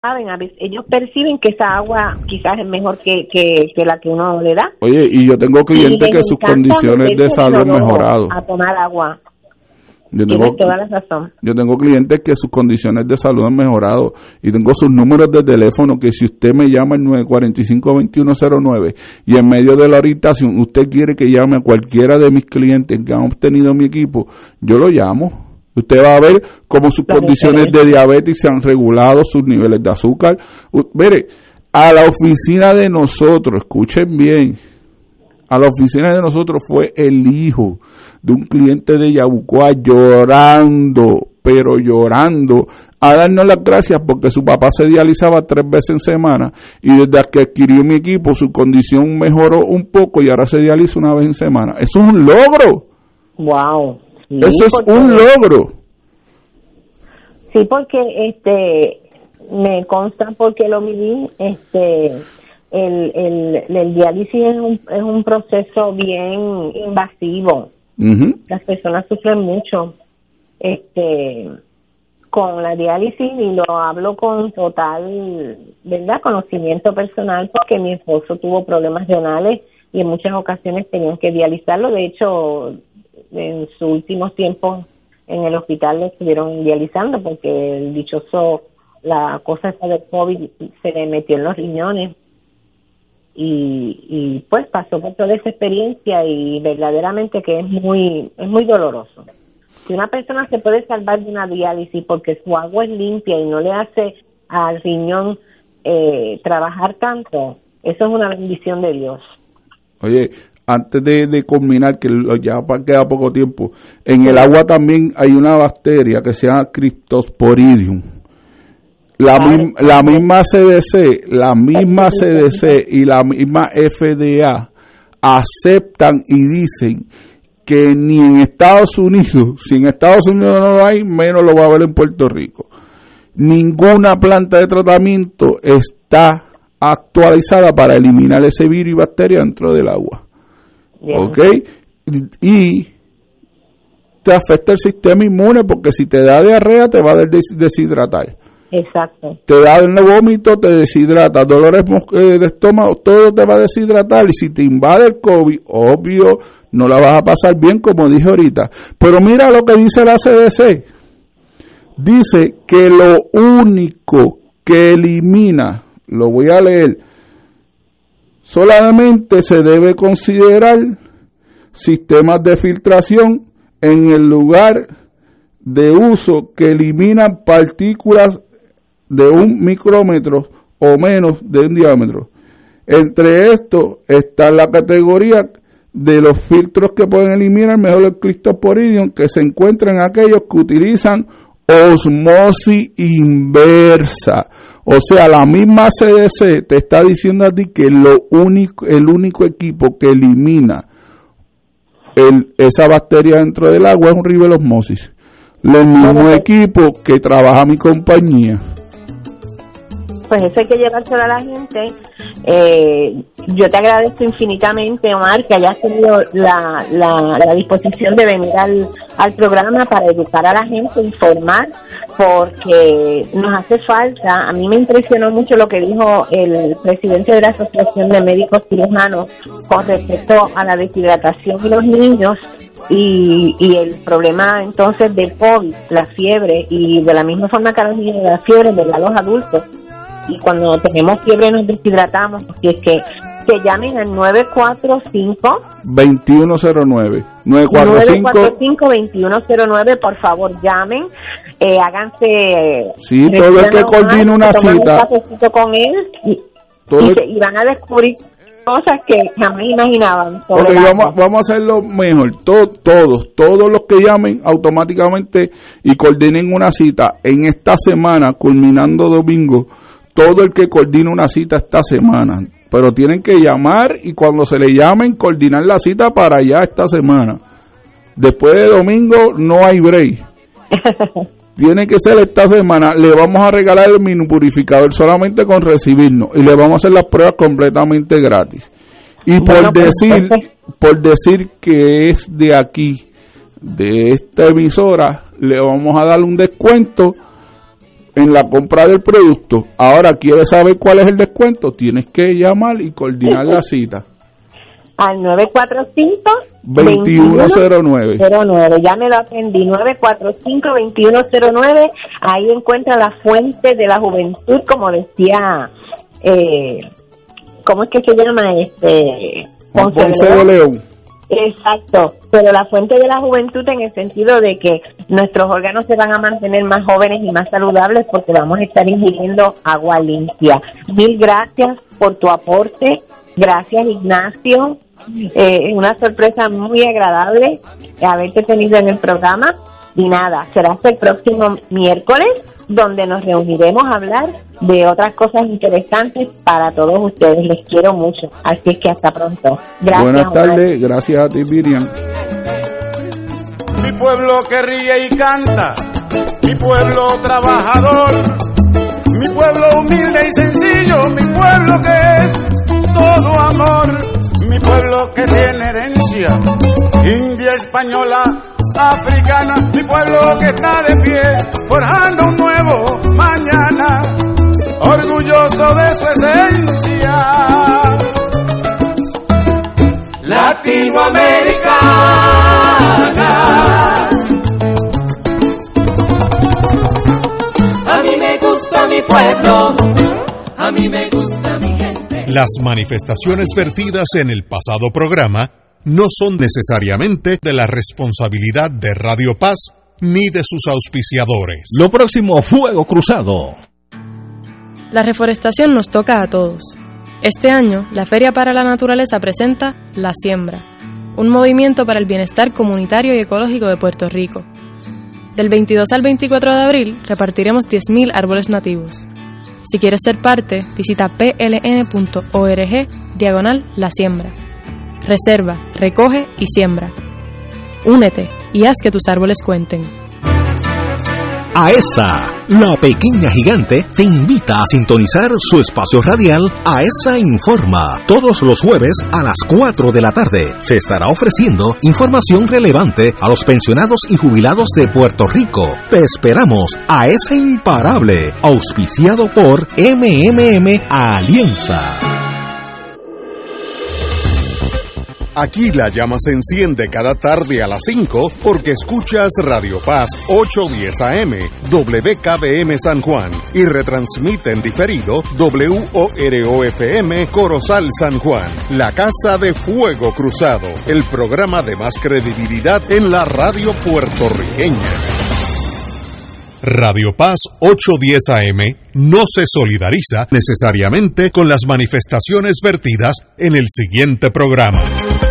saben, a veces ellos perciben que esa agua quizás es mejor que, que, la que uno le da. Oye, y yo tengo clientes que sus condiciones de salud han mejorado. A tomar agua. Yo tengo, toda la razón. yo tengo clientes que sus condiciones de salud han mejorado y tengo sus números de teléfono que si usted me llama al 945-2109 y en medio de la orientación usted quiere que llame a cualquiera de mis clientes que han obtenido mi equipo, yo lo llamo Usted va a ver cómo sus condiciones de diabetes se han regulado, sus niveles de azúcar. mire, a la oficina de nosotros, escuchen bien, a la oficina de nosotros fue el hijo de un cliente de Yabucoa llorando, pero llorando, a darnos las gracias porque su papá se dializaba tres veces en semana y desde que adquirió mi equipo su condición mejoró un poco y ahora se dializa una vez en semana. Eso es un logro. Wow. Eso es un logro. Sí, porque este me consta porque lo viví, este el, el, el diálisis es un, es un proceso bien invasivo. Las personas sufren mucho este con la diálisis y lo hablo con total, ¿verdad? Conocimiento personal porque mi esposo tuvo problemas renales y en muchas ocasiones tenían que dializarlo. De hecho, en sus últimos tiempos en el hospital le estuvieron dializando porque el dichoso, la cosa esa del COVID se le metió en los riñones y, y pues pasó por toda esa experiencia y verdaderamente que es muy, es muy doloroso. Si una persona se puede salvar de una diálisis porque su agua es limpia y no le hace al riñón eh, trabajar tanto, eso es una bendición de Dios. Oye, antes de, de culminar, que ya queda poco tiempo, en el agua también hay una bacteria que se llama Cryptosporidium. La, la misma CDC, la misma CDC y la misma FDA aceptan y dicen que ni en Estados Unidos, si en Estados Unidos no lo hay, menos lo va a haber en Puerto Rico. Ninguna planta de tratamiento está actualizada para eliminar ese virus y bacteria dentro del agua. ¿Ok? Y te afecta el sistema inmune porque si te da diarrea te va a deshidratar. Exacto. Te da el vómito, te deshidrata, dolores eh, de estómago, todo te va a deshidratar. Y si te invade el COVID, obvio, no la vas a pasar bien, como dije ahorita. Pero mira lo que dice la CDC. Dice que lo único que elimina, lo voy a leer, Solamente se debe considerar sistemas de filtración en el lugar de uso que eliminan partículas de un micrómetro o menos de un diámetro. Entre estos está la categoría de los filtros que pueden eliminar mejor el cristoporidium que se encuentran aquellos que utilizan osmosis inversa. O sea, la misma CDC te está diciendo a ti que lo único, el único equipo que elimina el, esa bacteria dentro del agua es un rivel osmosis. Los mismos equipos que trabaja mi compañía pues eso hay que llevárselo a la gente. Eh, yo te agradezco infinitamente, Omar, que hayas tenido la, la, disposición de venir al, al programa para educar a la gente, informar, porque nos hace falta. A mí me impresionó mucho lo que dijo el presidente de la Asociación de Médicos Cirujanos con respecto a la deshidratación de los niños y, y el problema entonces del COVID, la fiebre, y de la misma forma que a los niños la fiebre, de los adultos y cuando tenemos fiebre nos deshidratamos, así es que que llamen al 945 2109 945 2109 por favor llamen eh, háganse sí todo el que coordine una cita. un con él y, y, van a descubrir cosas que jamás imaginaban okay, vamos, vamos a hacerlo mejor. Todos todos los que llamen automáticamente y coordinen una cita en esta semana culminando domingo todo el que coordina una cita esta semana. Pero tienen que llamar y cuando se le llamen, coordinar la cita para allá esta semana. Después de domingo no hay break. Tiene que ser esta semana. Le vamos a regalar el mini purificador solamente con recibirnos y le vamos a hacer las pruebas completamente gratis. Y por decir, por decir que es de aquí, de esta emisora, le vamos a dar un descuento en la compra del producto. Ahora, ¿quieres saber cuál es el descuento? Tienes que llamar y coordinar la cita. Al 945-2109. 09. Ya me lo aprendí. 945-2109. Ahí encuentra la fuente de la juventud, como decía, eh, ¿cómo es que se llama? Este, Ponce de León. Exacto, pero la fuente de la juventud en el sentido de que nuestros órganos se van a mantener más jóvenes y más saludables porque vamos a estar ingiriendo agua limpia. Mil gracias por tu aporte, gracias Ignacio, eh, es una sorpresa muy agradable haberte tenido en el programa y nada, será hasta el próximo miércoles donde nos reuniremos a hablar de otras cosas interesantes para todos ustedes. Les quiero mucho, así que hasta pronto. Gracias. Buenas tardes, gracias a ti Miriam. Mi pueblo que ríe y canta, mi pueblo trabajador, mi pueblo humilde y sencillo, mi pueblo que es todo amor, mi pueblo que tiene herencia, india española africana, mi pueblo que está de pie, forjando un nuevo mañana, orgulloso de su esencia. Latinoamericana. A mí me gusta mi pueblo, a mí me gusta mi gente. Las manifestaciones vertidas en el pasado programa no son necesariamente de la responsabilidad de Radio Paz ni de sus auspiciadores. Lo próximo, Fuego Cruzado. La reforestación nos toca a todos. Este año, la Feria para la Naturaleza presenta La Siembra, un movimiento para el bienestar comunitario y ecológico de Puerto Rico. Del 22 al 24 de abril repartiremos 10.000 árboles nativos. Si quieres ser parte, visita pln.org diagonal La Siembra. Reserva, recoge y siembra. Únete y haz que tus árboles cuenten. AESA, la pequeña gigante, te invita a sintonizar su espacio radial AESA Informa. Todos los jueves a las 4 de la tarde se estará ofreciendo información relevante a los pensionados y jubilados de Puerto Rico. Te esperamos a esa imparable, auspiciado por MMM Alianza. Aquí la llama se enciende cada tarde a las 5 porque escuchas Radio Paz 810 AM, WKBM San Juan y retransmite en diferido WOROFM Corozal San Juan, la Casa de Fuego Cruzado, el programa de más credibilidad en la radio puertorriqueña. Radio Paz 810 AM no se solidariza necesariamente con las manifestaciones vertidas en el siguiente programa.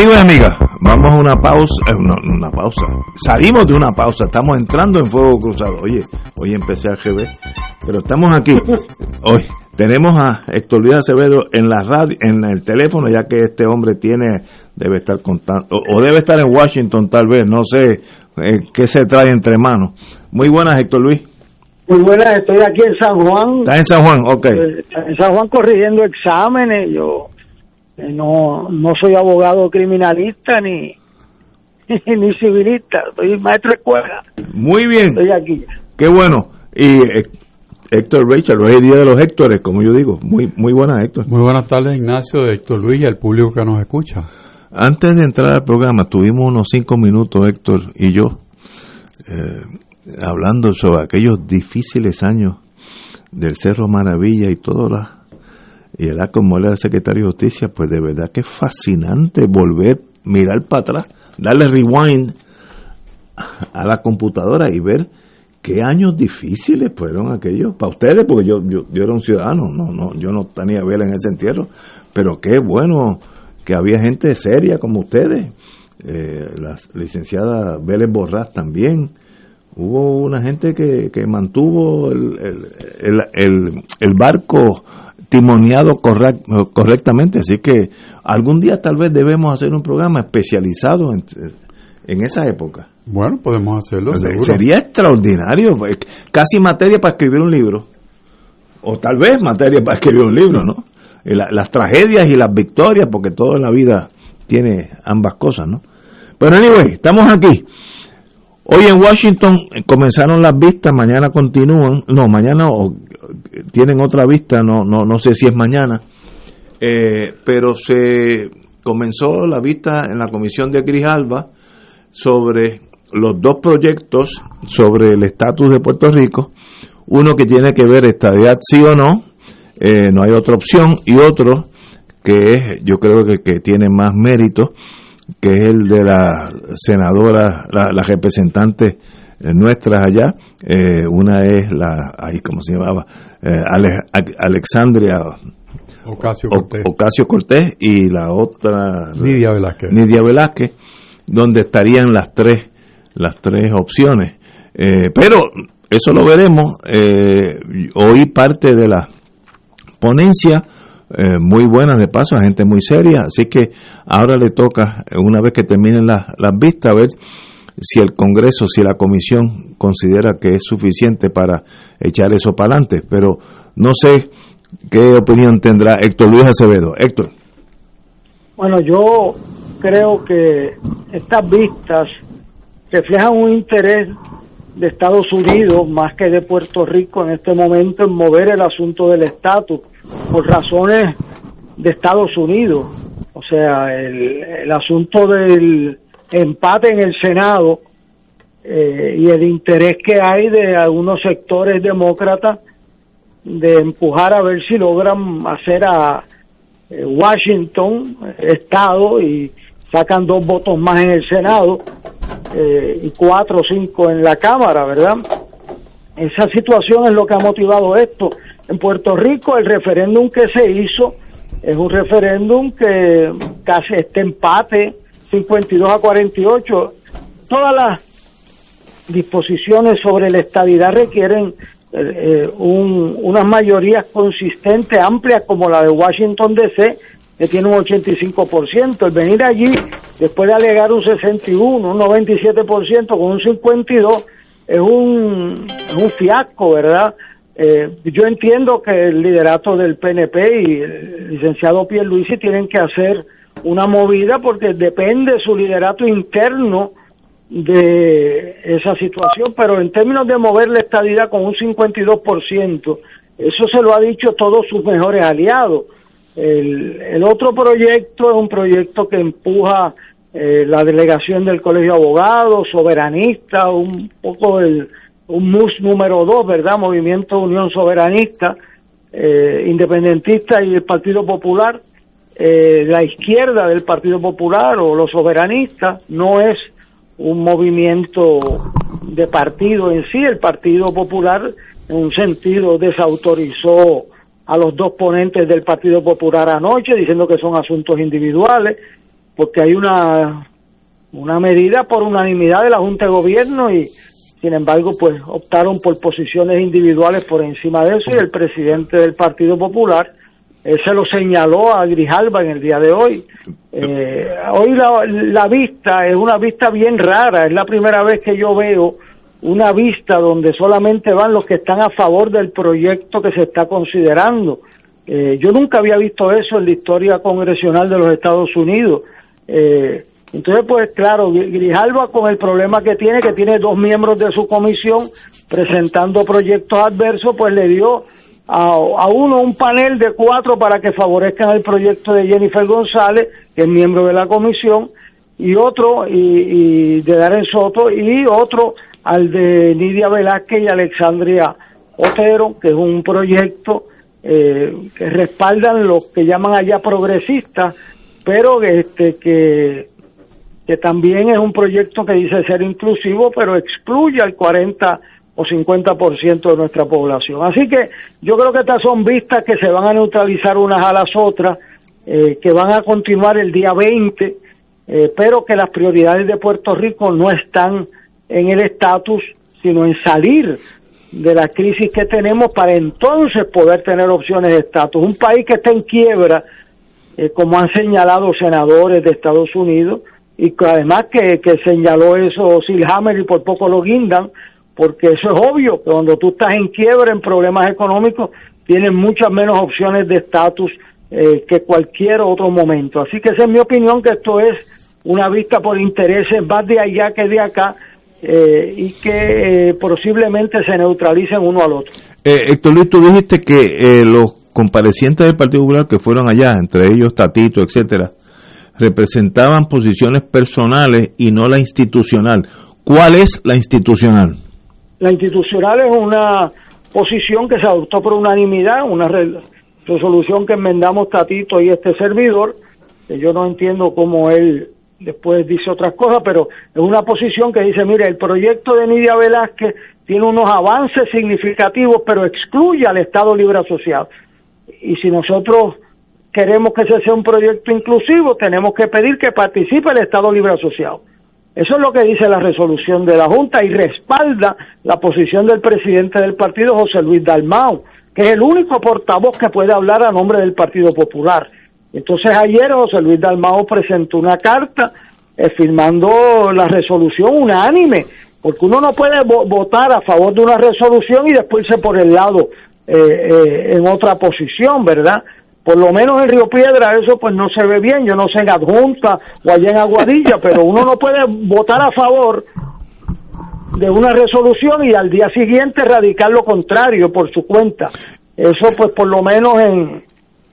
Amigos y amigas, vamos a una pausa, eh, una, una, pausa. Salimos de una pausa, estamos entrando en fuego cruzado. Oye, hoy empecé a GB, pero estamos aquí. Hoy tenemos a Héctor Luis Acevedo en la radio, en el teléfono, ya que este hombre tiene, debe estar contando, o, debe estar en Washington tal vez, no sé eh, qué se trae entre manos. Muy buenas, Héctor Luis. Muy buenas, estoy aquí en San Juan. Está en San Juan, ok. En San Juan corrigiendo exámenes, yo no, no soy abogado criminalista ni, ni civilista, soy maestro de escuela. Muy bien. Estoy aquí. Qué bueno. Y eh, Héctor Rachel, hoy es día de los Héctores, como yo digo. Muy, muy buenas, Héctor. Muy buenas tardes, Ignacio, de Héctor Luis y al público que nos escucha. Antes de entrar al programa, tuvimos unos cinco minutos, Héctor y yo, eh, hablando sobre aquellos difíciles años del Cerro Maravilla y todo la y era como era secretario de justicia, pues de verdad que es fascinante volver, mirar para atrás, darle rewind a la computadora y ver qué años difíciles fueron aquellos para ustedes, porque yo, yo, yo era un ciudadano, no, no, yo no tenía vela en ese entierro, pero qué bueno que había gente seria como ustedes, eh, la licenciada Vélez Borrás también, Hubo una gente que, que mantuvo el, el, el, el barco correct, correctamente, así que algún día tal vez debemos hacer un programa especializado en, en esa época. Bueno, podemos hacerlo. seguro. Sería extraordinario, pues, casi materia para escribir un libro, o tal vez materia para escribir un libro, ¿no? La- las tragedias y las victorias, porque todo en la vida tiene ambas cosas, ¿no? Pero anyway, estamos aquí. Hoy en Washington eh, comenzaron las vistas, mañana continúan, no, mañana eh, tienen otra vista, no, no, no sé si es mañana, eh, pero se comenzó la vista en la comisión de Grijalba sobre los dos proyectos sobre el estatus de Puerto Rico, uno que tiene que ver estadidad sí o no, eh, no hay otra opción, y otro que es, yo creo que, que tiene más mérito, que es el de la senadora, la, la representante eh, nuestras allá, eh, una es la, ahí cómo se llamaba, Eh, Ale- Alexandria Ocasio Cortés. Ocasio Cortés y la otra Nidia Velázquez. Nidia Velázquez, donde estarían las tres las tres opciones. Eh, pero eso lo veremos. Eh, oí parte de la ponencia, eh, muy buena de paso, a gente muy seria, así que ahora le toca, eh, una vez que terminen las, las vistas, ver si el Congreso, si la Comisión considera que es suficiente para echar eso para adelante. Pero no sé qué opinión tendrá Héctor Luis Acevedo. Héctor. Bueno, yo creo que estas vistas reflejan un interés de Estados Unidos más que de Puerto Rico en este momento en mover el asunto del estatus por razones de Estados Unidos. O sea, el, el asunto del empate en el Senado eh, y el interés que hay de algunos sectores demócratas de empujar a ver si logran hacer a eh, Washington eh, estado y sacan dos votos más en el Senado eh, y cuatro o cinco en la Cámara, ¿verdad? Esa situación es lo que ha motivado esto. En Puerto Rico el referéndum que se hizo es un referéndum que casi este empate 52 a 48. Todas las disposiciones sobre la estabilidad requieren eh, un- unas mayorías consistentes, amplias, como la de Washington DC, que tiene un 85%. El venir allí, después de alegar un 61, un 97%, con un 52%, es un, es un fiasco, ¿verdad? Eh, yo entiendo que el liderato del PNP y el licenciado Pierluisi tienen que hacer una movida porque depende su liderato interno de esa situación, pero en términos de mover la estadidad con un 52%, eso se lo ha dicho todos sus mejores aliados. El, el otro proyecto es un proyecto que empuja eh, la delegación del Colegio de Abogados, soberanista, un poco el, un MUS número dos, ¿verdad? Movimiento Unión Soberanista, eh, independentista y el Partido Popular. Eh, la izquierda del Partido Popular o los soberanistas no es un movimiento de partido en sí. El Partido Popular, en un sentido, desautorizó a los dos ponentes del Partido Popular anoche, diciendo que son asuntos individuales, porque hay una, una medida por unanimidad de la Junta de Gobierno y, sin embargo, pues optaron por posiciones individuales por encima de eso y el presidente del Partido Popular se lo señaló a Grijalba en el día de hoy. Eh, hoy la, la vista es una vista bien rara, es la primera vez que yo veo una vista donde solamente van los que están a favor del proyecto que se está considerando. Eh, yo nunca había visto eso en la historia congresional de los Estados Unidos. Eh, entonces, pues claro, Gri- Grijalba con el problema que tiene, que tiene dos miembros de su comisión presentando proyectos adversos, pues le dio a, a uno un panel de cuatro para que favorezcan el proyecto de Jennifer González, que es miembro de la comisión, y otro y, y de Darren Soto, y otro al de Nidia Velázquez y Alexandria Otero, que es un proyecto eh, que respaldan los que llaman allá progresistas, pero este que que también es un proyecto que dice ser inclusivo, pero excluye al 40 o 50% de nuestra población. Así que yo creo que estas son vistas que se van a neutralizar unas a las otras, eh, que van a continuar el día 20, eh, pero que las prioridades de Puerto Rico no están en el estatus, sino en salir de la crisis que tenemos para entonces poder tener opciones de estatus. Un país que está en quiebra, eh, como han señalado senadores de Estados Unidos, y que además que, que señaló eso Silhammer y por poco lo guindan, porque eso es obvio, que cuando tú estás en quiebra, en problemas económicos, tienes muchas menos opciones de estatus eh, que cualquier otro momento. Así que esa es mi opinión, que esto es una vista por intereses más de allá que de acá, eh, y que eh, posiblemente se neutralicen uno al otro. Eh, Héctor Luis, tú dijiste que los comparecientes del Partido Popular que fueron allá, entre ellos Tatito, etcétera, representaban posiciones personales y no la institucional. ¿Cuál es la institucional? La institucional es una posición que se adoptó por unanimidad, una resolución que enmendamos Tatito y este servidor, yo no entiendo cómo él después dice otras cosas, pero es una posición que dice, mire, el proyecto de Nidia Velázquez tiene unos avances significativos, pero excluye al Estado Libre Asociado. Y si nosotros queremos que ese sea un proyecto inclusivo, tenemos que pedir que participe el Estado Libre Asociado. Eso es lo que dice la resolución de la Junta y respalda la posición del presidente del partido, José Luis Dalmau, que es el único portavoz que puede hablar a nombre del Partido Popular. Entonces ayer José Luis Dalmao presentó una carta eh, firmando la resolución unánime, porque uno no puede votar a favor de una resolución y después irse por el lado eh, eh, en otra posición, ¿verdad? Por lo menos en Río Piedra eso pues no se ve bien, yo no sé en Adjunta o allá en Aguadilla, pero uno no puede votar a favor de una resolución y al día siguiente radicar lo contrario por su cuenta. Eso pues por lo menos en,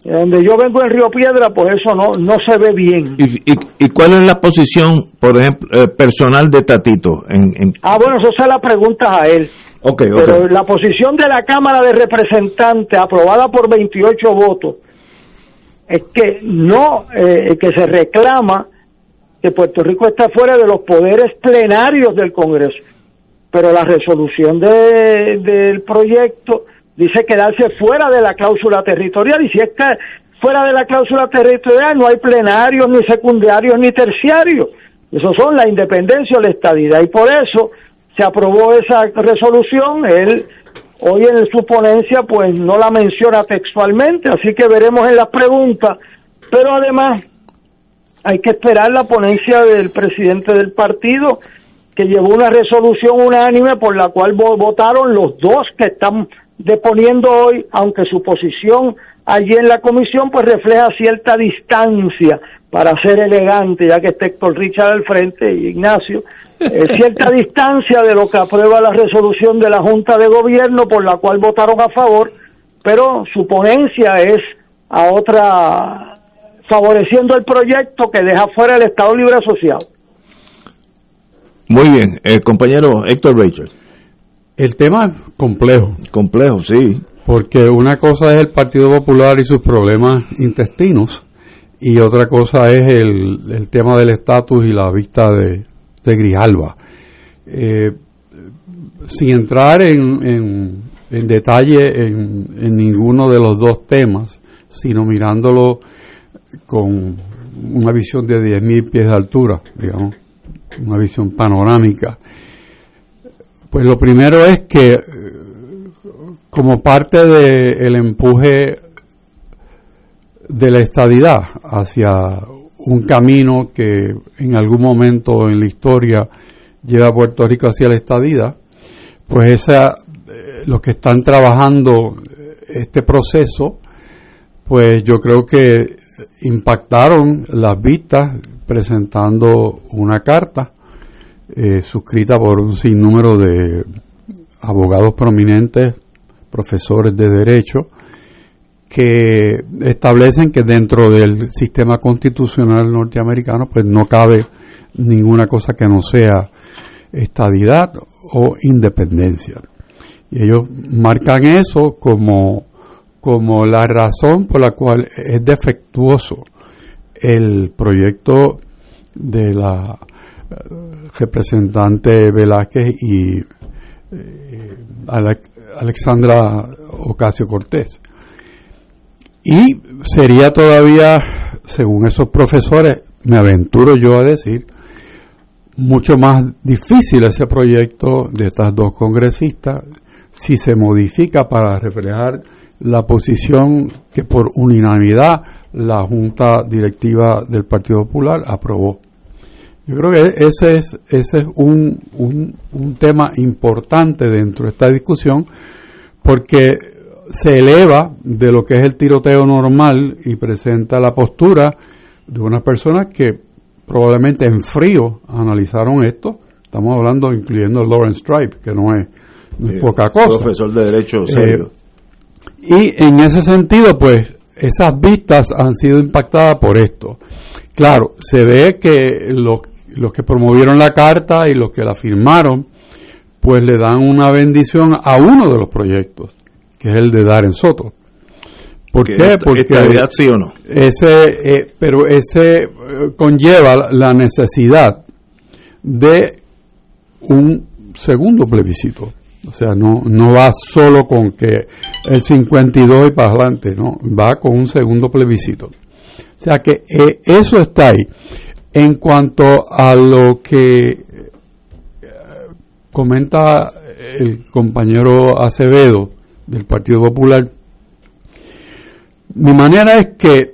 donde yo vengo en Río Piedra, pues eso no, no se ve bien. ¿Y, y, cuál es la posición, por ejemplo, eh, personal de Tatito? En, Ah, bueno, eso se la pregunta a él. Okay, Pero la posición de la Cámara de Representantes, aprobada por 28 votos, es que no, eh, que se reclama que Puerto Rico está fuera de los poderes plenarios del Congreso. Pero la resolución de, del proyecto dice quedarse fuera de la cláusula territorial y si es que fuera de la cláusula territorial no hay plenarios, ni secundarios, ni terciarios. Esos son la independencia o la estadidad y por eso se aprobó esa resolución. Él hoy en su ponencia pues no la menciona textualmente, así que veremos en las preguntas, pero además hay que esperar la ponencia del presidente del partido que llevó una resolución unánime por la cual votaron los dos que están deponiendo hoy, aunque su posición allí en la comisión pues refleja cierta distancia para ser elegante, ya que está Héctor Richard al frente y Ignacio, eh, cierta distancia de lo que aprueba la resolución de la Junta de Gobierno por la cual votaron a favor, pero su ponencia es a otra, favoreciendo el proyecto que deja fuera el Estado Libre Asociado. Muy bien, el compañero Héctor Richard. El tema es complejo. Complejo, sí. Porque una cosa es el Partido Popular y sus problemas intestinos y otra cosa es el, tema del estatus y la vista de, de Grijalba. Eh, sin entrar en, en, detalle en, ninguno de los dos temas, sino mirándolo con una visión de 10.000 pies de altura, digamos, una visión panorámica. Pues lo primero es que eh, como parte del empuje de la estadidad hacia un camino que en algún momento en la historia lleva a Puerto Rico hacia la estadidad, pues esa, eh, los que están trabajando este proceso, pues yo creo que impactaron las vistas presentando una carta eh, suscrita por un sinnúmero de abogados prominentes, profesores de derecho, que establecen que dentro del sistema constitucional norteamericano pues no cabe ninguna cosa que no sea estadidad o independencia. Y ellos marcan eso como, como la razón por la cual es defectuoso el proyecto de la representante Velázquez y eh, Alexandra Ocasio Cortés. Y sería todavía, según esos profesores, me aventuro yo a decir, mucho más difícil ese proyecto de estas dos congresistas si se modifica para reflejar la posición que por unanimidad la Junta Directiva del Partido Popular aprobó. Yo creo que ese es, ese es un, un, un tema importante dentro de esta discusión porque se eleva de lo que es el tiroteo normal y presenta la postura de unas personas que probablemente en frío analizaron esto. Estamos hablando incluyendo a Lawrence Stripe, que no es, no es poca cosa. Profesor de Derecho Eh, serio. y en ese sentido, pues, esas vistas han sido impactadas por esto. Claro, se ve que los, los que promovieron la carta y los que la firmaron, pues le dan una bendición a uno de los proyectos, que es el de Darren Soto. ¿Por qué? Porque estabilidad sí o no. ese, eh, pero ese eh, conlleva la necesidad de un segundo plebiscito. O sea, no, no va solo con que el 52 y para adelante, no, va con un segundo plebiscito. O sea que eh, eso está ahí. En cuanto a lo que comenta el compañero Acevedo del Partido Popular, mi manera es que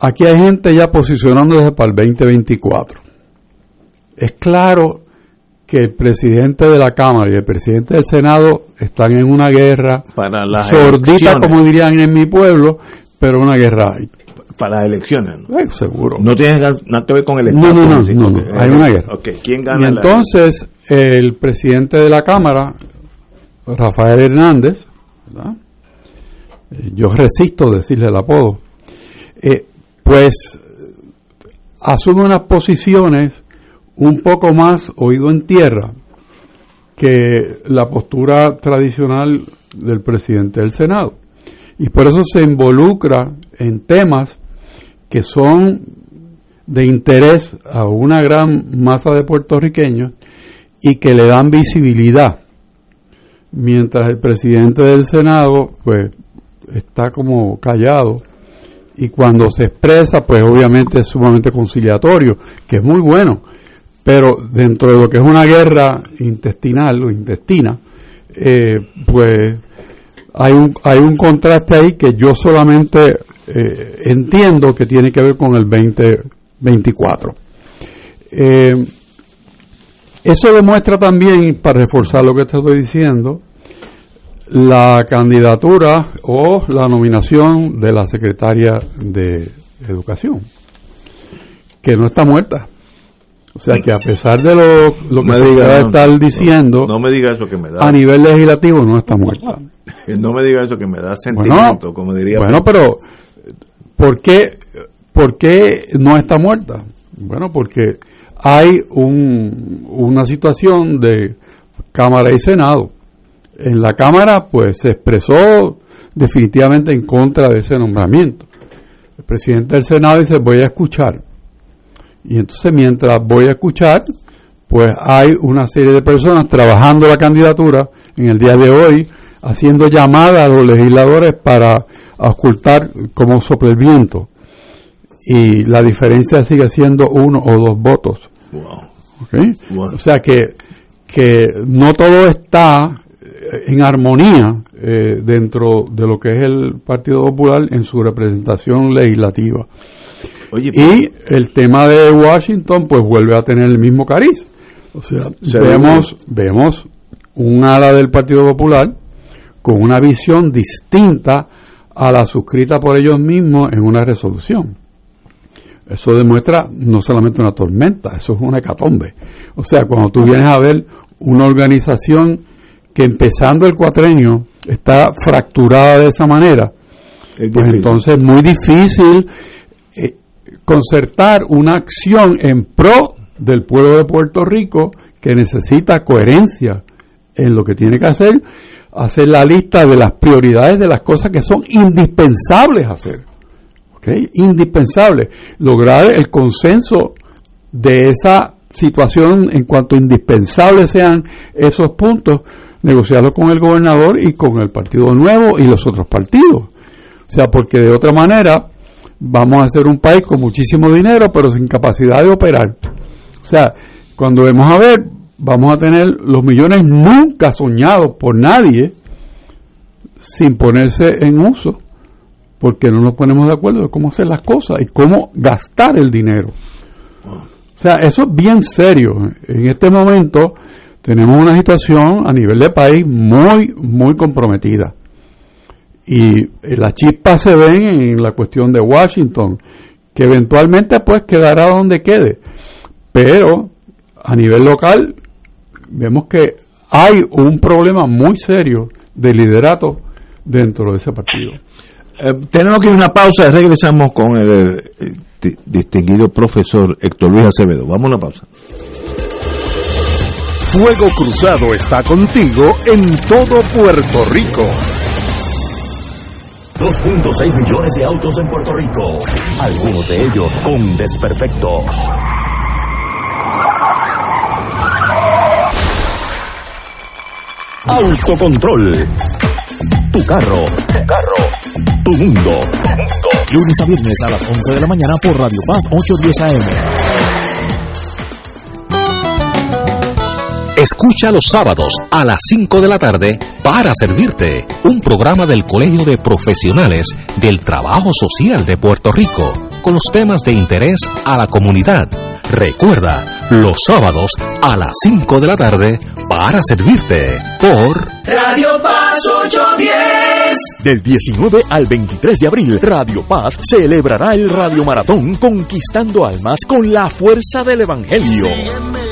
aquí hay gente ya posicionándose para el 2024. Es claro que el presidente de la Cámara y el presidente del Senado están en una guerra Para las sordita, elecciones. como dirían en mi pueblo, pero una guerra hay. Para las elecciones. ¿no? Eh, seguro. No tiene nada que ver con el Estado. no, no, no, no, hay una guerra. ¿quién gana Y la- entonces el presidente de la Cámara, Rafael Hernández, Eh, yo resisto decirle el apodo, eh, pues asume unas posiciones un poco más oído en tierra que la postura tradicional del presidente del Senado. Y por eso se involucra en temas que son de interés a una gran masa de puertorriqueños y que le dan visibilidad. Mientras el presidente del Senado, pues, está como callado y cuando se expresa, pues obviamente es sumamente conciliatorio, que es muy bueno, pero dentro de lo que es una guerra intestinal o intestina, eh, pues hay un, hay un contraste ahí que yo solamente eh, entiendo que tiene que ver con el 2024. Eh, eso demuestra también, para reforzar lo que te estoy diciendo, la candidatura o la nominación de la secretaria de Educación, que no está muerta. O sea que a pesar de lo, lo que me se diga, pueda no, estar diciendo, No, me diga eso que me da. a nivel legislativo no está muerta. No me diga eso que me da Bueno, sentimiento, como diría. bueno, pero ¿por qué, ¿por qué no está muerta? Bueno, porque hay un, una situación de Cámara y Senado. En la Cámara, pues, se expresó definitivamente en contra de ese nombramiento. El presidente del Senado dice, voy a escuchar. Y entonces, mientras voy a escuchar, pues hay una serie de personas trabajando la candidatura en el día de hoy, haciendo llamadas a los legisladores para ocultar cómo sopla el viento. Y la diferencia sigue siendo uno o dos votos. Wow. ¿ok? Bueno. O sea que, que no todo está eh, en armonía eh, dentro de lo que es el Partido Popular en su representación legislativa. Oye, Y el tema de Washington pues vuelve a tener el mismo cariz. O sea, Se vemos, vemos un ala del Partido Popular con una visión distinta a la suscrita por ellos mismos en una resolución. Eso demuestra no solamente una tormenta, eso es una hecatombe. O sea, cuando tú vienes a ver una organización que empezando el cuatrenio está fracturada de esa manera, es pues entonces es muy difícil eh, concertar una acción en pro del pueblo de Puerto Rico que necesita coherencia en lo que tiene que hacer, hacer la lista de las prioridades de las cosas que son indispensables hacer. Indispensable. Lograr el consenso de esa situación en cuanto indispensables sean esos puntos, negociarlo con el gobernador y con el Partido Nuevo y los otros partidos. O sea, porque de otra manera vamos a ser un país con muchísimo dinero, pero sin capacidad de operar. O sea, cuando vemos a ver, vamos a tener los millones nunca soñados por nadie sin ponerse en uso, porque no nos ponemos de acuerdo de cómo hacer las cosas y cómo gastar el dinero. O sea, eso es bien serio. En este momento tenemos una situación a nivel de país muy, muy comprometida. Y las chispas se ven en la cuestión de Washington, que eventualmente pues quedará donde quede. Pero a nivel local vemos que hay un problema muy serio de liderato dentro de ese partido. Eh, tenemos que ir a una pausa y regresamos con el, el distinguido profesor Héctor Luis Acevedo. Vamos a una pausa. Fuego Cruzado está contigo en todo Puerto Rico. 2.6 millones de autos en Puerto Rico, algunos de ellos con desperfectos. Autocontrol. Tu carro. Tu carro. Tu mundo. Lunes a viernes a las 11 de la mañana por Radio Paz 810 AM. Escucha los sábados a las 5 de la tarde para servirte un programa del Colegio de Profesionales del Trabajo Social de Puerto Rico con los temas de interés a la comunidad. Recuerda, los sábados a las 5 de la tarde para servirte por Radio Paz 810. Del 19 al 23 de abril, Radio Paz celebrará el Radio Maratón Conquistando Almas con la fuerza del Evangelio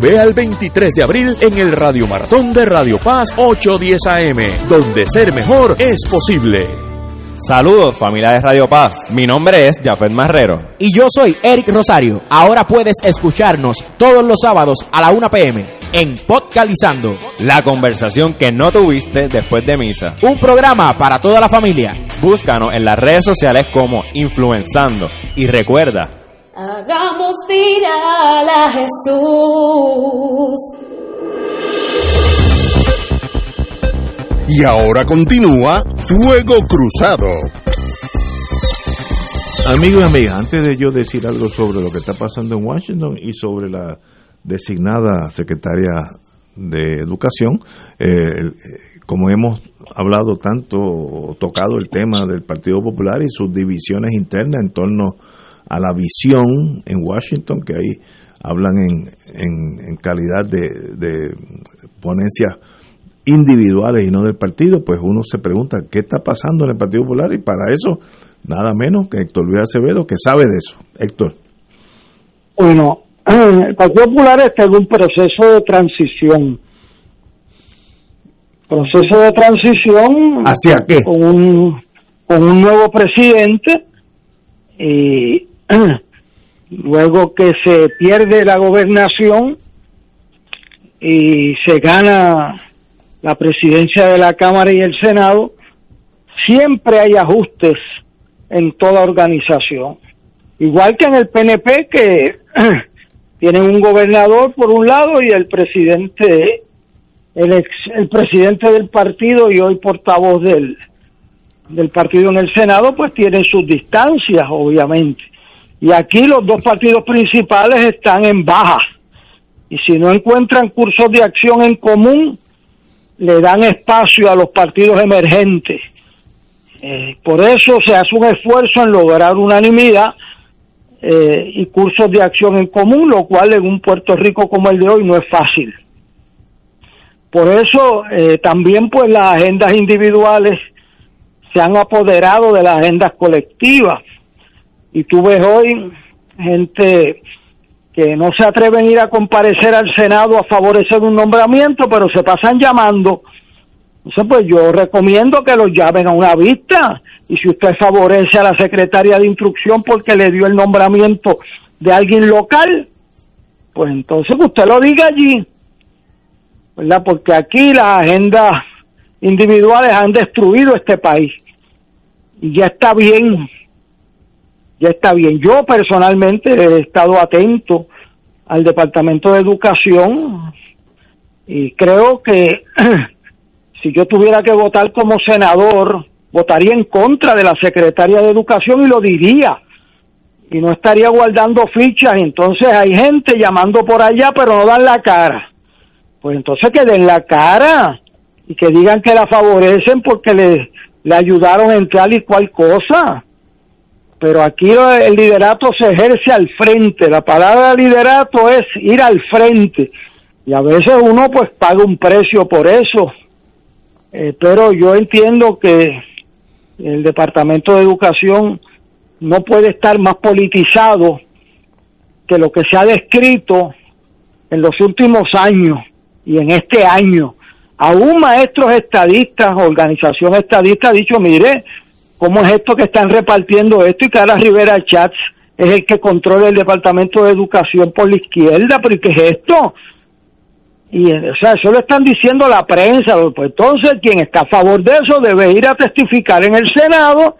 Ve al 23 de abril en el Radio Maratón de Radio Paz 810 AM, donde ser mejor es posible. Saludos familia de Radio Paz, mi nombre es Jafet Marrero. Y yo soy Eric Rosario. Ahora puedes escucharnos todos los sábados a la 1 pm en Podcalizando. La conversación que no tuviste después de misa. Un programa para toda la familia. Búscanos en las redes sociales como Influenzando. Y recuerda, Hagamos viral a Jesús. Y ahora continúa Fuego Cruzado. Amigos y amigas, antes de yo decir algo sobre lo que está pasando en Washington y sobre la designada secretaria de Educación, eh, como hemos hablado tanto, tocado el tema del Partido Popular y sus divisiones internas en torno a la visión en Washington, que ahí hablan en, en, calidad de, de ponencias individuales y no del partido, pues uno se pregunta qué está pasando en el Partido Popular y para eso nada menos que Héctor Luis Acevedo que sabe de eso. Héctor. Bueno, el Partido Popular está en un proceso de transición. Proceso de transición. ¿Hacia qué? Con un, con un nuevo presidente y luego que se pierde la gobernación y se gana la presidencia de la Cámara y el Senado, siempre hay ajustes en toda organización. Igual que en el PNP, que tienen un gobernador por un lado y el presidente, el, ex, el presidente del partido y hoy portavoz del, del partido en el Senado, pues tienen sus distancias, obviamente. Y aquí los dos partidos principales están en baja. Y si no encuentran cursos de acción en común, le dan espacio a los partidos emergentes. Eh, por eso se hace un esfuerzo en lograr unanimidad eh, y cursos de acción en común, lo cual en un Puerto Rico como el de hoy no es fácil. Por eso eh, también pues las agendas individuales se han apoderado de las agendas colectivas. Y tú ves hoy gente que no se atreven a ir a comparecer al Senado a favorecer un nombramiento, pero se pasan llamando. Entonces, pues yo recomiendo que los llamen a una vista y si usted favorece a la secretaria de instrucción porque le dio el nombramiento de alguien local, pues entonces usted lo diga allí, ¿verdad? Porque aquí las agendas individuales han destruido este país y ya está bien, ya está bien. Yo personalmente he estado atento al Departamento de Educación y creo que si yo tuviera que votar como senador, votaría en contra de la secretaria de Educación y lo diría. Y no estaría guardando fichas. Entonces hay gente llamando por allá, pero no dan la cara. Pues entonces que den la cara y que digan que la favorecen porque le, le ayudaron en tal y cual cosa. Pero aquí el liderato se ejerce al frente. La palabra liderato es ir al frente. Y a veces uno pues paga un precio por eso. Eh, pero yo entiendo que el Departamento de Educación no puede estar más politizado que lo que se ha descrito en los últimos años y en este año. Aún maestros estadistas, organización estadista ha dicho, mire, ¿cómo es esto que están repartiendo esto? Y Cara Rivera Chats es el que controla el Departamento de Educación por la izquierda, pero ¿qué es esto? Y, o sea, eso lo están diciendo la prensa. Pues entonces, quien está a favor de eso debe ir a testificar en el Senado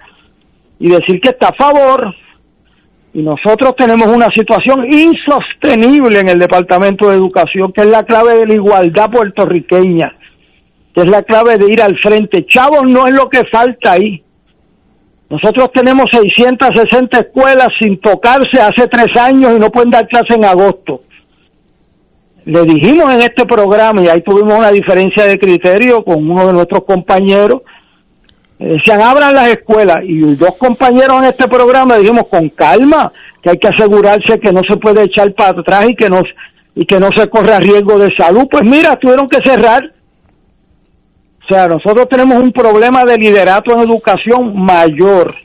y decir que está a favor. Y nosotros tenemos una situación insostenible en el Departamento de Educación, que es la clave de la igualdad puertorriqueña, que es la clave de ir al frente. Chavos no es lo que falta ahí. Nosotros tenemos 660 escuelas sin tocarse hace tres años y no pueden dar clase en agosto. Le dijimos en este programa, y ahí tuvimos una diferencia de criterio con uno de nuestros compañeros, decían abran las escuelas y dos compañeros en este programa dijimos con calma que hay que asegurarse que no se puede echar para atrás y que no y que no se corre riesgo de salud pues mira tuvieron que cerrar o sea nosotros tenemos un problema de liderato en educación mayor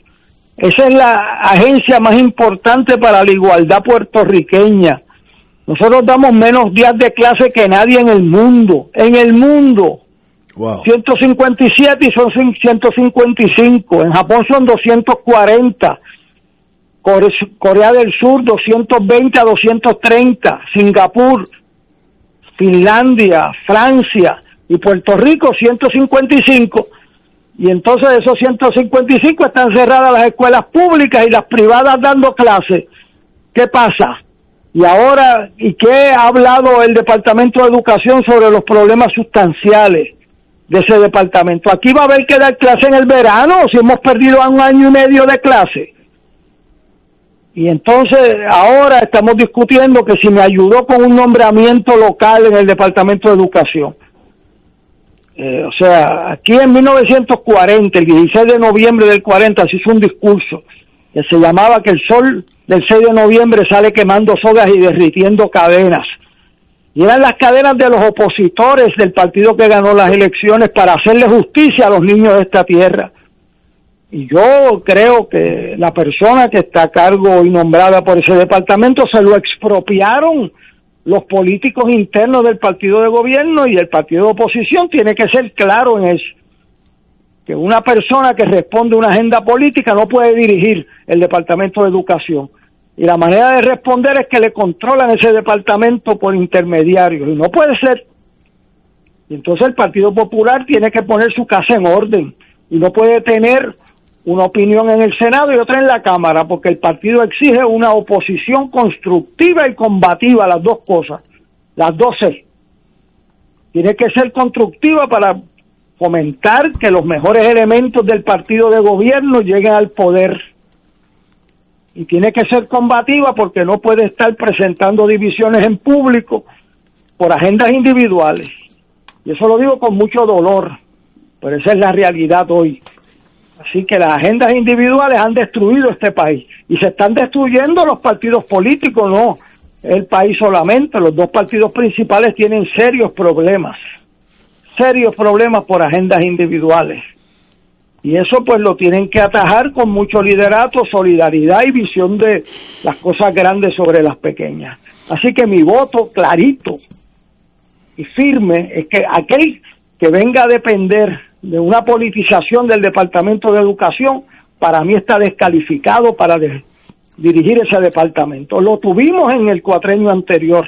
esa es la agencia más importante para la igualdad puertorriqueña nosotros damos menos días de clase que nadie en el mundo, en el mundo. 157 y son 155. En Japón son 240. Corea del Sur 220 a 230. Singapur, Finlandia, Francia y Puerto Rico 155. Y entonces de esos 155 están cerradas las escuelas públicas y las privadas dando clases. ¿Qué pasa? Y ahora, ¿y qué ha hablado el Departamento de Educación sobre los problemas sustanciales de ese departamento? Aquí va a haber que dar clase en el verano, si hemos perdido un año y medio de clase. Y entonces ahora estamos discutiendo que si me ayudó con un nombramiento local en el Departamento de Educación. Eh, o sea, aquí en 1940, el 16 de noviembre del 40, se hizo un discurso que se llamaba que el sol del 6 de noviembre sale quemando sogas y derritiendo cadenas. Y eran las cadenas de los opositores del partido que ganó las elecciones para hacerle justicia a los niños de esta tierra. Y yo creo que la persona que está a cargo y nombrada por ese departamento se lo expropiaron los políticos internos del partido de gobierno y del partido de oposición. Tiene que ser claro en eso que una persona que responde a una agenda política no puede dirigir el Departamento de Educación. Y la manera de responder es que le controlan ese departamento por intermediarios. Y no puede ser. Y entonces el Partido Popular tiene que poner su casa en orden. Y no puede tener una opinión en el Senado y otra en la Cámara, porque el partido exige una oposición constructiva y combativa, las dos cosas, las dos Tiene que ser constructiva para fomentar que los mejores elementos del partido de gobierno lleguen al poder. Y tiene que ser combativa porque no puede estar presentando divisiones en público por agendas individuales. Y eso lo digo con mucho dolor, pero esa es la realidad hoy. Así que las agendas individuales han destruido este país y se están destruyendo los partidos políticos, no el país solamente. Los dos partidos principales tienen serios problemas serios problemas por agendas individuales. Y eso pues lo tienen que atajar con mucho liderato, solidaridad y visión de las cosas grandes sobre las pequeñas. Así que mi voto clarito y firme es que aquel que venga a depender de una politización del Departamento de Educación, para mí está descalificado para dirigir ese departamento. Lo tuvimos en el cuatrenio anterior,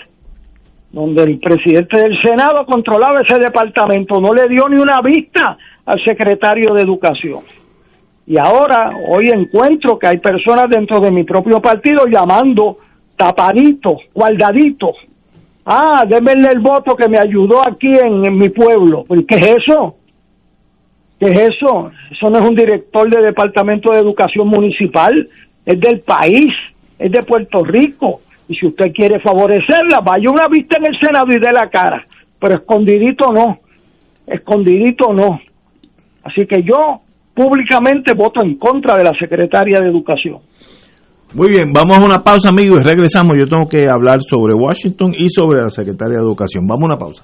donde el presidente del Senado controlaba ese departamento, no le dio ni una vista al secretario de Educación. Y ahora, hoy encuentro que hay personas dentro de mi propio partido llamando tapadito, guardadito. Ah, denme el voto que me ayudó aquí en, mi pueblo. ¿Qué es eso? ¿Qué es eso? Eso no es un director de Departamento de Educación Municipal, es del país, es de Puerto Rico. Y si usted quiere favorecerla, vaya una vista en el Senado y dé la cara. Pero escondidito no, escondidito no. Así que yo públicamente voto en contra de la secretaria de Educación. Muy bien, vamos a una pausa, amigos, y regresamos. Yo tengo que hablar sobre Washington y sobre la secretaria de Educación. Vamos a una pausa.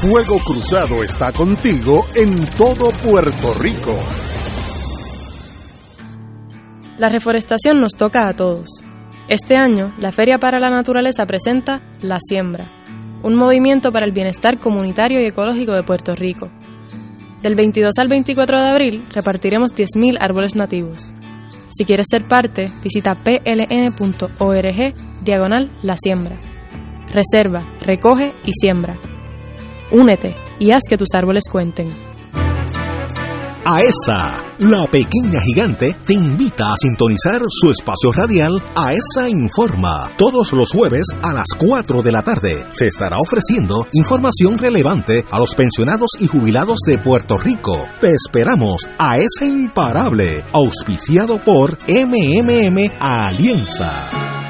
Fuego Cruzado está contigo en todo Puerto Rico. La reforestación nos toca a todos. Este año, la Feria para la Naturaleza presenta La Siembra, un movimiento para el bienestar comunitario y ecológico de Puerto Rico. Del 22 al 24 de abril repartiremos 10.000 árboles nativos. Si quieres ser parte, visita pln.org diagonal La Siembra. Reserva, recoge y siembra. Únete y haz que tus árboles cuenten. AESA, la pequeña gigante, te invita a sintonizar su espacio radial AESA Informa. Todos los jueves a las 4 de la tarde se estará ofreciendo información relevante a los pensionados y jubilados de Puerto Rico. Te esperamos a esa imparable, auspiciado por MMM Alianza.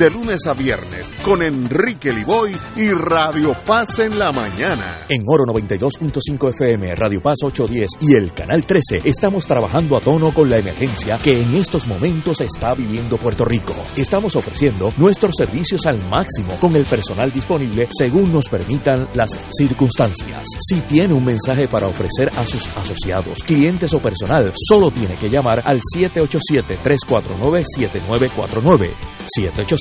de lunes a viernes con Enrique Liboy y Radio Paz en la mañana. En Oro 92.5 FM, Radio Paz 810 y el Canal 13 estamos trabajando a tono con la emergencia que en estos momentos está viviendo Puerto Rico. Estamos ofreciendo nuestros servicios al máximo con el personal disponible según nos permitan las circunstancias. Si tiene un mensaje para ofrecer a sus asociados, clientes o personal, solo tiene que llamar al 787 349 7949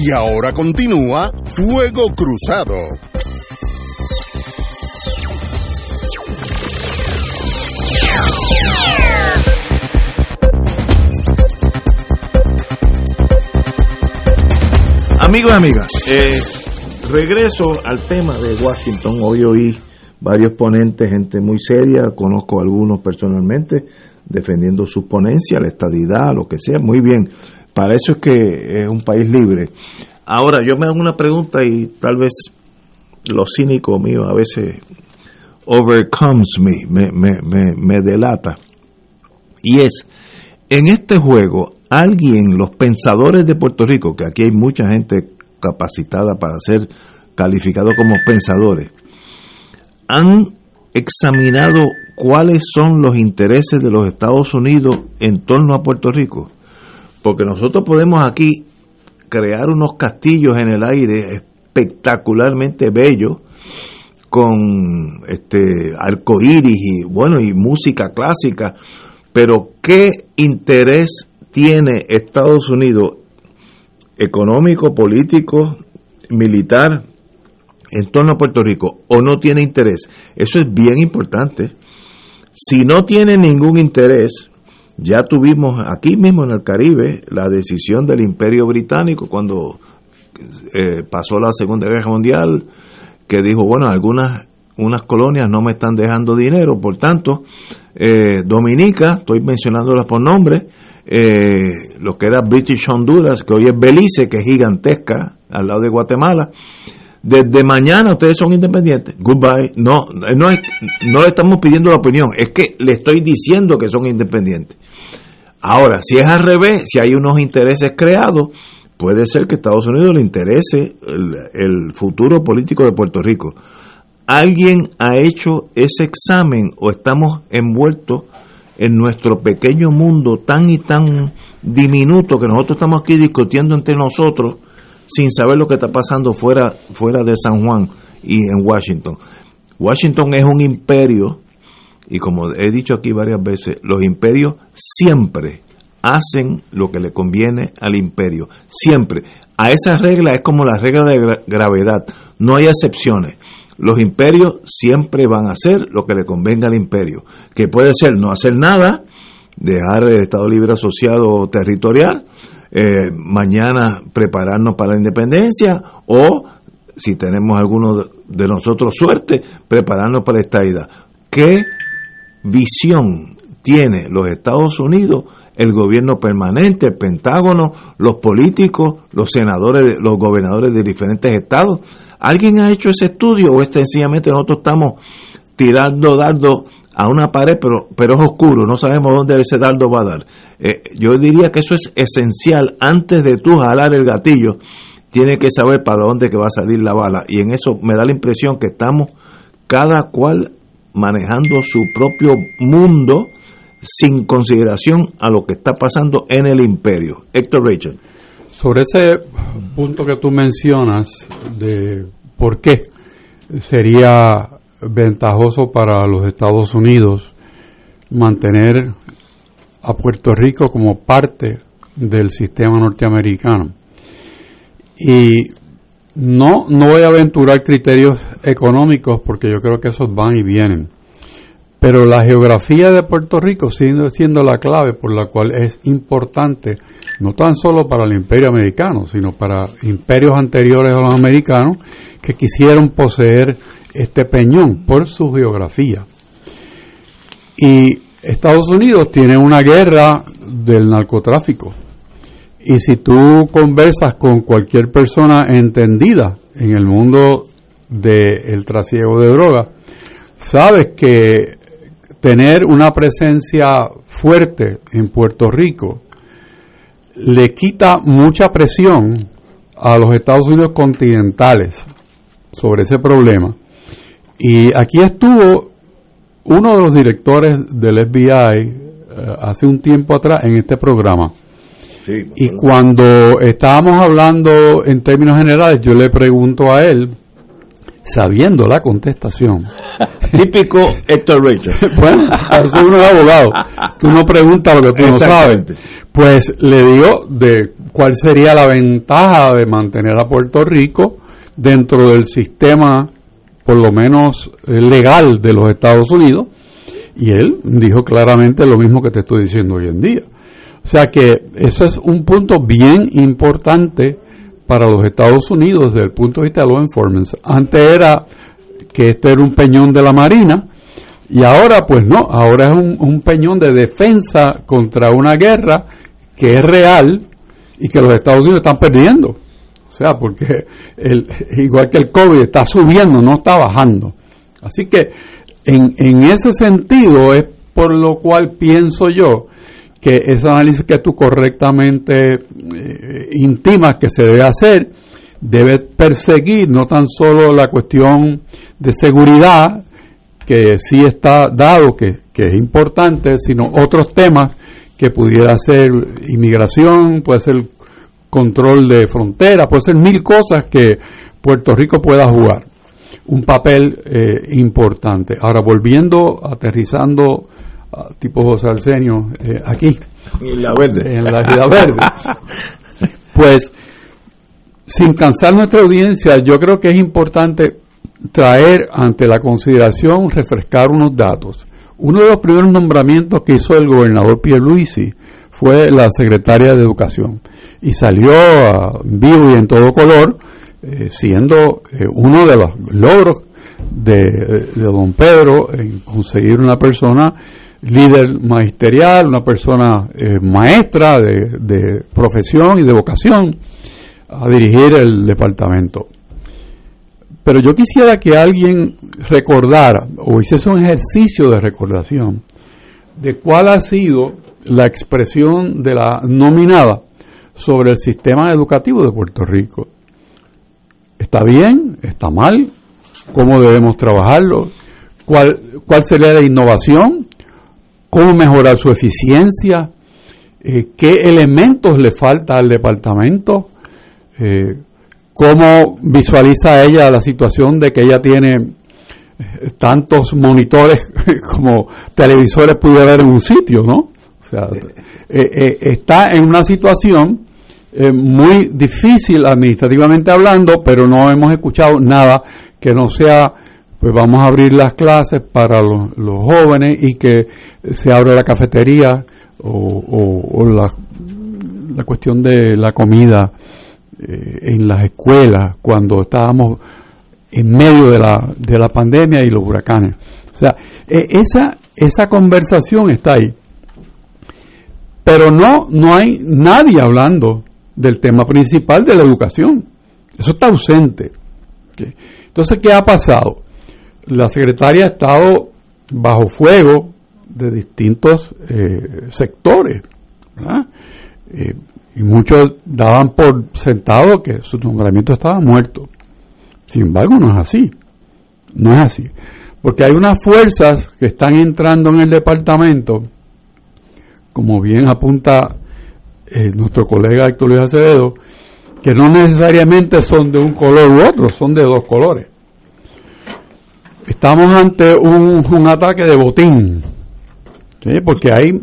Y ahora continúa Fuego Cruzado. Amigos y amigas, eh, regreso al tema de Washington. Hoy oí varios ponentes, gente muy seria, conozco a algunos personalmente, defendiendo sus ponencias, la estadidad, lo que sea, muy bien. Para eso es que es un país libre. Ahora, yo me hago una pregunta y tal vez lo cínico mío a veces overcomes me, me, me, me delata. Y es, en este juego, alguien, los pensadores de Puerto Rico, que aquí hay mucha gente capacitada para ser calificados como pensadores, han examinado cuáles son los intereses de los Estados Unidos en torno a Puerto Rico. Porque nosotros podemos aquí crear unos castillos en el aire espectacularmente bellos con este arcoíris y bueno y música clásica, pero ¿qué interés tiene Estados Unidos económico, político, militar en torno a Puerto Rico o no tiene interés? Eso es bien importante. Si no tiene ningún interés, ya tuvimos aquí mismo en el Caribe la decisión del Imperio Británico cuando eh, pasó la Segunda Guerra Mundial, que dijo, bueno, algunas unas colonias no me están dejando dinero, por tanto, eh, Dominica, estoy mencionándolas por nombre, eh, lo que era British Honduras, que hoy es Belice, que es gigantesca, al lado de Guatemala. Desde mañana ustedes son independientes. Goodbye. No, no, no le estamos pidiendo la opinión, es que le estoy diciendo que son independientes. Ahora, si es al revés, si hay unos intereses creados, puede ser que a Estados Unidos le interese el, el futuro político de Puerto Rico. ¿Alguien ha hecho ese examen o estamos envueltos en nuestro pequeño mundo tan y tan diminuto que nosotros estamos aquí discutiendo entre nosotros sin saber lo que está pasando fuera, fuera de San Juan y en Washington? Washington es un imperio y como he dicho aquí varias veces, los imperios siempre hacen lo que le conviene al imperio, siempre. A esa regla es como la regla de gra- gravedad, no hay excepciones. Los imperios siempre van a hacer lo que le convenga al imperio, que puede ser no hacer nada, dejar el Estado Libre Asociado territorial, eh, mañana prepararnos para la independencia o, si tenemos alguno de- de nosotros suerte, prepararnos para esta ida. ¿Qué visión tiene los Estados Unidos, el gobierno permanente, el Pentágono, los políticos, los senadores, los gobernadores de diferentes estados? ¿Alguien ha hecho ese estudio o es sencillamente nosotros estamos tirando dardo a una pared, pero, pero es oscuro, no sabemos dónde ese dardo va a dar? Eh, yo diría que eso es esencial. Antes de tú jalar el gatillo, tiene que saber para dónde que va a salir la bala. Y en eso me da la impresión que estamos cada cual manejando su propio mundo sin consideración a lo que está pasando en el imperio. Héctor Rachel. Sobre ese punto que tú mencionas de por qué sería ventajoso para los Estados Unidos mantener a Puerto Rico como parte del sistema norteamericano. Y no, no voy a aventurar criterios económicos porque yo creo que esos van y vienen. Pero la geografía de Puerto Rico sigue siendo la clave por la cual es importante, no tan solo para el imperio americano, sino para imperios anteriores a los americanos que quisieron poseer este peñón por su geografía. Y Estados Unidos tiene una guerra del narcotráfico. Y si tú conversas con cualquier persona entendida en el mundo del trasiego de drogas, sabes que tener una presencia fuerte en Puerto Rico le quita mucha presión a los Estados Unidos continentales sobre ese problema. Y aquí estuvo uno de los directores del FBI eh, hace un tiempo atrás en este programa. Y cuando estábamos hablando en términos generales, yo le pregunto a él, sabiendo la contestación. Típico Héctor Rachel. bueno, eso uno es abogado. Tú no preguntas lo que tú no sabes. Pues le digo de cuál sería la ventaja de mantener a Puerto Rico dentro del sistema, por lo menos eh, legal de los Estados Unidos. Y él dijo claramente lo mismo que te estoy diciendo hoy en día. O sea que eso es un punto bien importante para los Estados Unidos desde el punto de vista de law enforcement. Antes era que este era un peñón de la Marina y ahora pues no, ahora es un, un peñón de defensa contra una guerra que es real y que los Estados Unidos están perdiendo. O sea, porque el, igual que el COVID está subiendo, no está bajando. Así que en, en ese sentido es por lo cual pienso yo que ese análisis que tú correctamente eh, intimas que se debe hacer debe perseguir no tan solo la cuestión de seguridad, que sí está dado, que, que es importante, sino otros temas que pudiera ser inmigración, puede ser control de fronteras, puede ser mil cosas que Puerto Rico pueda jugar un papel eh, importante. Ahora, volviendo, aterrizando a tipo José Arsenio eh, aquí, En la verde. en la Verde, pues sin cansar nuestra audiencia, yo creo que es importante traer ante la consideración, refrescar unos datos. Uno de los primeros nombramientos que hizo el gobernador Pierluisi fue la secretaria de Educación y salió a vivo y en todo color, eh, siendo eh, uno de los logros de, de don Pedro en conseguir una persona líder magisterial, una persona eh, maestra de, de profesión y de vocación a dirigir el departamento. Pero yo quisiera que alguien recordara o hiciese un ejercicio de recordación de cuál ha sido la expresión de la nominada sobre el sistema educativo de Puerto Rico. ¿Está bien? ¿Está mal? ¿Cómo debemos trabajarlo? ¿Cuál, cuál sería la innovación? ¿Cómo mejorar su eficiencia? Eh, ¿Qué elementos le falta al departamento? Eh, ¿Cómo visualiza ella la situación de que ella tiene eh, tantos monitores como televisores pudiera haber en un sitio, ¿no? O sea, está en una situación muy difícil administrativamente hablando, pero no hemos escuchado nada que no sea, pues vamos a abrir las clases para los, jóvenes y que se abre la cafetería o, la, la, cuestión de la comida eh, en las escuelas cuando estábamos en medio de la, de la pandemia y los huracanes. O sea, e, esa, esa conversación está ahí. Pero no, no hay nadie hablando del tema principal de la educación. Eso está ausente. Entonces, ¿qué ha pasado? La secretaria ha estado bajo fuego de distintos eh, sectores, eh, y muchos daban por sentado que su nombramiento estaba muerto. Sin embargo, no es así. No es así. Porque hay unas fuerzas que están entrando en el departamento, como bien apunta eh, nuestro colega Héctor Luis Acevedo, que no necesariamente son de un color u otro, son de dos colores. Estamos ante un, ataque de botín, porque hay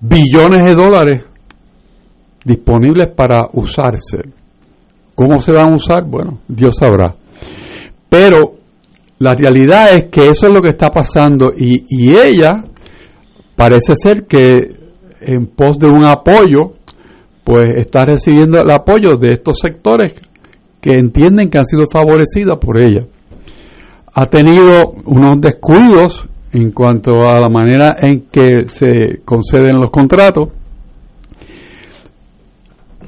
billones de dólares disponibles para usarse. ¿Cómo se van a usar? Bueno, Dios sabrá. Pero la realidad es que eso es lo que está pasando y, y ella parece ser que en pos de un apoyo pues está recibiendo el apoyo de estos sectores que entienden que han sido favorecidos por ella. Ha tenido unos descuidos en cuanto a la manera en que se conceden los contratos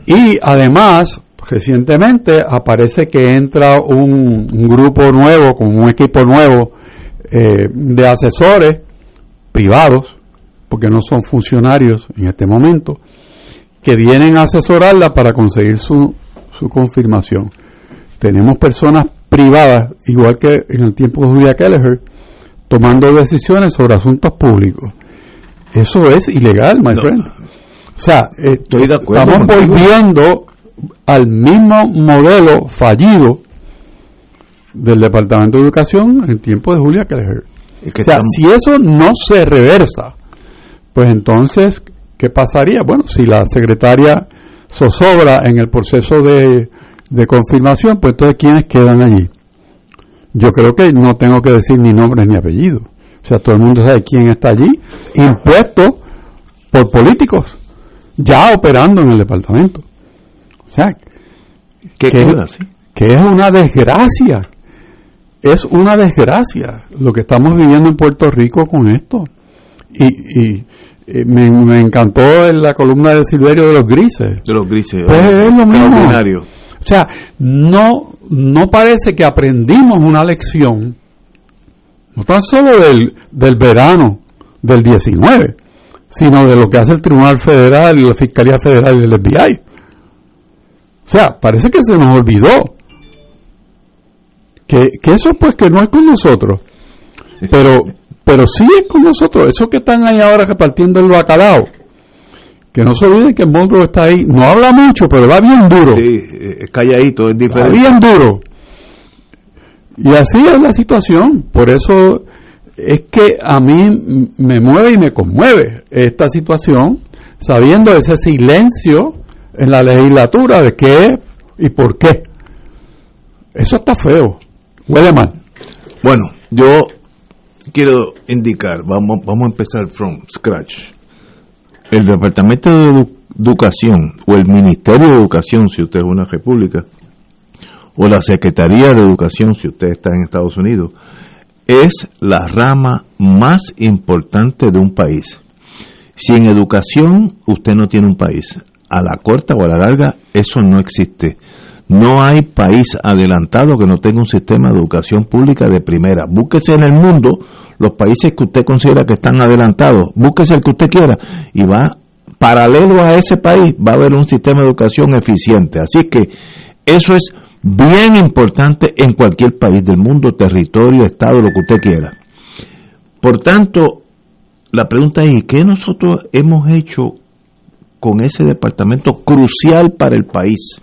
y además recientemente aparece que entra un, grupo nuevo, con un equipo nuevo eh, de asesores privados, porque no son funcionarios en este momento, que vienen a asesorarla para conseguir su, su confirmación. Tenemos personas privadas, igual que en el tiempo de Julia Kelleher, tomando decisiones sobre asuntos públicos. Eso es ilegal, my friend. O sea, eh, estamos volviendo al mismo modelo fallido del Departamento de Educación en el tiempo de Julia Kelleher. o sea, si eso no se reversa, pues entonces ¿Qué pasaría? Bueno, si la secretaria zozobra en el proceso de, confirmación, pues entonces ¿quiénes quedan allí? Yo creo que no tengo que decir ni nombres ni apellidos. O sea, todo el mundo sabe quién está allí, impuesto por políticos, ya operando en el departamento. O sea, que, que es una desgracia. Es una desgracia lo que estamos viviendo en Puerto Rico con esto. Y, y, eh, me, encantó en la columna de Silverio de los grises. De los grises. Pues es lo mismo. O sea, no, no parece que aprendimos una lección, no tan solo del, del verano del 19, sino de lo que hace el Tribunal Federal y la Fiscalía Federal y el FBI. O sea, parece que se nos olvidó que, que eso pues que no es con nosotros. Pero, pero sí es con nosotros, esos que están ahí ahora repartiendo el bacalao, que no se olviden que el monstruo está ahí, no habla mucho, pero va bien duro. Sí, es calladito, es diferente. Va bien duro. Y así es la situación, por eso es que a mí me mueve y me conmueve esta situación, sabiendo ese silencio en la legislatura de qué y por qué. Eso está feo, huele mal. Bueno, yo quiero indicar, vamos, vamos a empezar from scratch. El Departamento de Educación o el Ministerio de Educación, si usted es una república, o la Secretaría de Educación, si usted está en Estados Unidos, es la rama más importante de un país. Si en educación usted no tiene un país, a la corta o a la larga, eso no existe. No hay país adelantado que no tenga un sistema de educación pública de primera. Búsquese en el mundo los países que usted considera que están adelantados, búsquese el que usted quiera y va paralelo a ese país, va a haber un sistema de educación eficiente. Así que eso es bien importante en cualquier país del mundo, territorio, estado, lo que usted quiera. Por tanto, la pregunta es, ¿qué nosotros hemos hecho con ese departamento crucial para el país?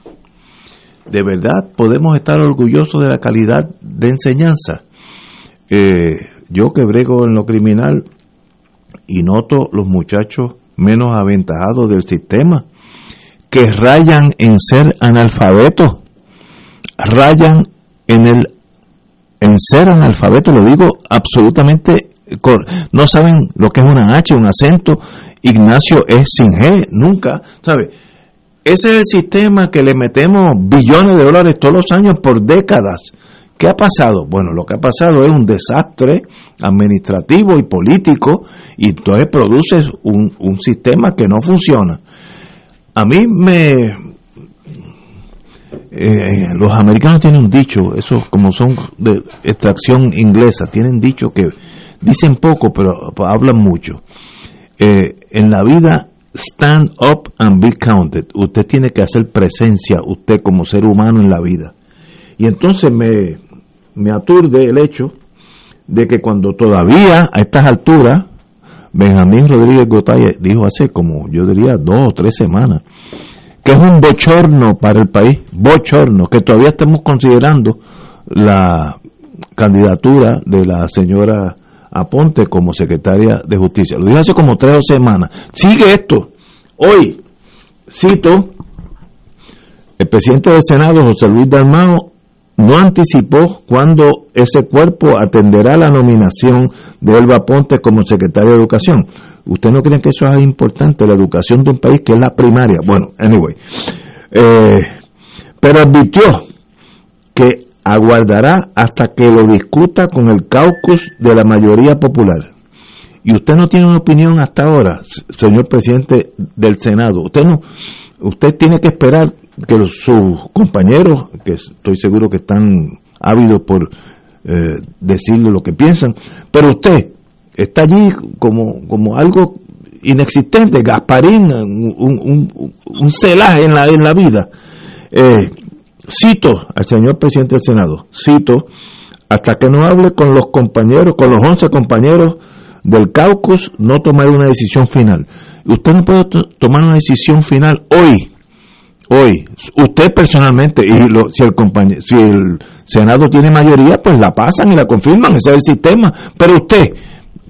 ¿De verdad podemos estar orgullosos de la calidad de enseñanza? Eh, yo que brego en lo criminal y noto los muchachos menos aventajados del sistema, que rayan en ser analfabetos, rayan en el en ser analfabeto, lo digo absolutamente, no saben lo que es una H, un acento, Ignacio es sin G, nunca, ¿sabe? Ese es el sistema que le metemos billones de dólares todos los años por décadas. ¿Qué ha pasado? Bueno, lo que ha pasado es un desastre administrativo y político y entonces produce un, un sistema que no funciona. A mí me... Eh, los americanos tienen un dicho, esos como son de extracción inglesa, tienen dicho que dicen poco pero hablan mucho. Eh, en la vida stand up and be counted. Usted tiene que hacer presencia, usted como ser humano en la vida. Y entonces me, me aturde el hecho de que cuando todavía a estas alturas, Benjamín Rodríguez Gotay dijo hace como yo diría dos o tres semanas, que es un bochorno para el país, bochorno, que todavía estamos considerando la candidatura de la señora Aponte como secretaria de justicia. Lo dijo hace como tres semanas. Sigue esto. Hoy, cito, el presidente del Senado, José Luis Dalmao, no anticipó cuándo ese cuerpo atenderá la nominación de Elba Ponte como secretario de Educación. ¿Usted no cree que eso es importante, la educación de un país que es la primaria? Bueno, anyway. Eh, pero advirtió aguardará hasta que lo discuta con el caucus de la mayoría popular. Y usted no tiene una opinión hasta ahora, señor presidente del Senado. Usted no, usted tiene que esperar que sus compañeros, que estoy seguro que están ávidos por eh, decirle lo que piensan, pero usted está allí como, como algo inexistente, Gasparín, un, un, un celaje en la, en la vida. Eh, cito al señor presidente del Senado, cito, hasta que no hable con los compañeros, con los 11 compañeros del caucus, no tomaré una decisión final. Usted no puede tomar una decisión final hoy, hoy, usted personalmente, y si, el si el Senado tiene mayoría, pues la pasan y la confirman, ese es el sistema. Pero usted,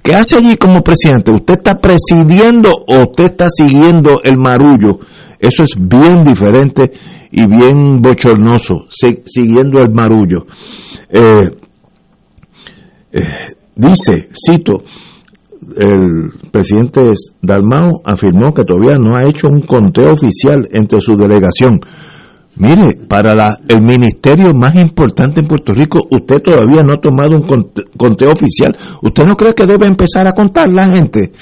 ¿qué hace allí como presidente? ¿Usted está presidiendo o usted está siguiendo el marullo? Eso es bien diferente y bien bochornoso, siguiendo el marullo. Eh, eh, dice, cito, el presidente Dalmao afirmó que todavía no ha hecho un conteo oficial entre su delegación. Mire, para la, el ministerio más importante en Puerto Rico, usted todavía no ha tomado un conteo oficial. ¿Usted no cree que debe empezar a contar la gente?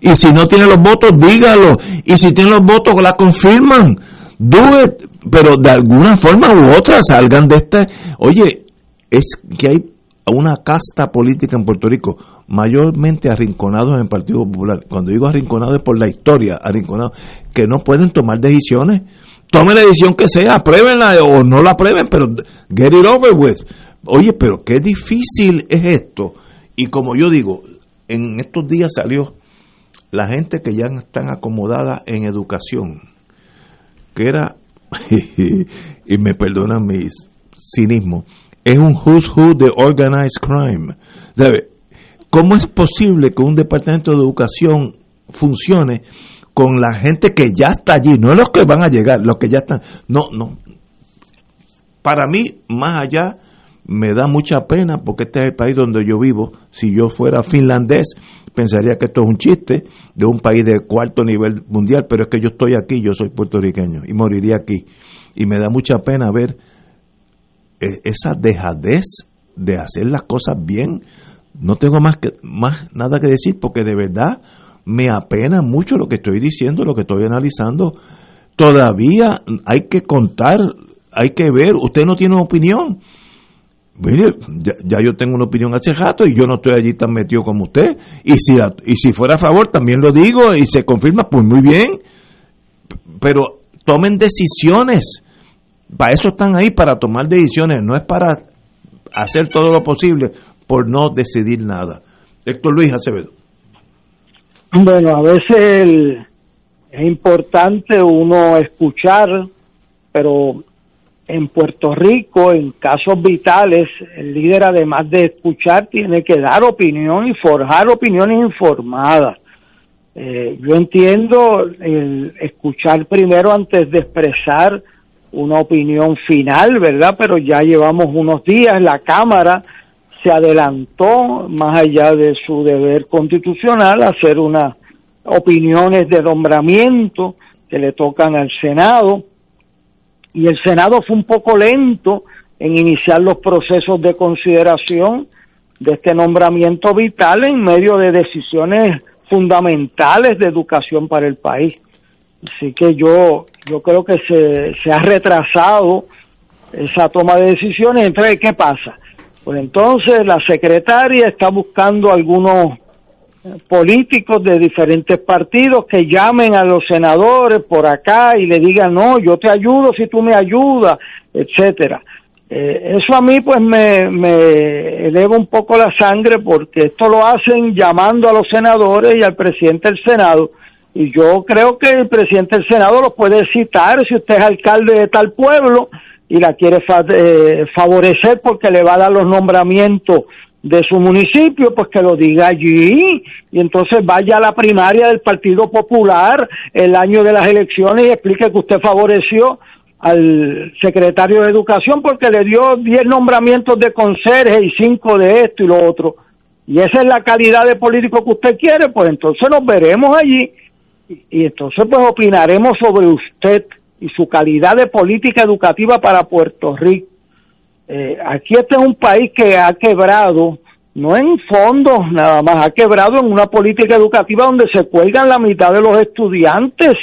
Y si no tiene los votos, dígalo. Y si tiene los votos, la confirman. Do it. Pero de alguna forma u otra salgan de este. Oye, es que hay una casta política en Puerto Rico mayormente arrinconados en el Partido Popular. Cuando digo arrinconados es por la historia, arrinconados, que no pueden tomar decisiones. Tomen la decisión que sea, apruébenla o no la aprueben, pero get it over with. Oye, pero qué difícil es esto. Y como yo digo, en estos días salió la gente que ya están acomodada en educación, que era, y me perdonan mis cinismo, es un who's who de organized crime. ¿Sabe? ¿Cómo es posible que un departamento de educación funcione con la gente que ya está allí? No los que van a llegar, los que ya están. No, no. Para mí, más allá, me da mucha pena porque este es el país donde yo vivo. Si yo fuera finlandés, pensaría que esto es un chiste de un país de cuarto nivel mundial, pero es que yo estoy aquí, yo soy puertorriqueño y moriría aquí. Y me da mucha pena ver eh, esa dejadez de hacer las cosas bien No tengo más, que, más nada que decir porque de verdad me apena mucho lo que estoy diciendo, lo que estoy analizando. Todavía hay que contar, hay que ver, usted no tiene opinión. Mire, ya, yo tengo una opinión hace rato y yo no estoy allí tan metido como usted. Y si, y si fuera a favor, también lo digo y se confirma, pues muy bien. Pero tomen decisiones. Para eso están ahí, para tomar decisiones. No es para hacer todo lo posible por no decidir nada. Héctor Luis Acevedo. Bueno, a veces el- es importante uno escuchar, pero en Puerto Rico, en casos vitales, el líder además de escuchar tiene que dar opinión y forjar opiniones informadas. Eh, yo entiendo el escuchar primero antes de expresar una opinión final, ¿verdad? Pero ya llevamos unos días, la Cámara se adelantó, más allá de su deber constitucional, a hacer unas opiniones de nombramiento que le tocan al Senado. Y el Senado fue un poco lento en iniciar los procesos de consideración de este nombramiento vital en medio de decisiones fundamentales de educación para el país. Así que yo, yo creo que se, se ha retrasado esa toma de decisiones. Entonces, ¿qué pasa? Pues entonces la secretaria está buscando algunos eh, políticos de diferentes partidos que llamen a los senadores por acá y le digan, no, yo te ayudo si tú me ayudas, etcétera. Eh, eso a mí pues me, me eleva un poco la sangre porque esto lo hacen llamando a los senadores y al presidente del Senado y yo creo que el presidente del Senado lo puede citar si usted es alcalde de tal pueblo y la quiere fa- eh, favorecer porque le va a dar los nombramientos de su municipio, pues que lo diga allí. Y entonces vaya a la primaria del Partido Popular el año de las elecciones y explique que usted favoreció al secretario de Educación porque le dio 10 nombramientos de conserje y 5 de esto y lo otro. Y esa es la calidad de político que usted quiere, pues entonces nos veremos allí. Y, y entonces pues opinaremos sobre usted y su calidad de política educativa para Puerto Rico. Eh, aquí este es un país que ha quebrado, no en fondos nada más, ha quebrado en una política educativa donde se cuelgan la mitad de los estudiantes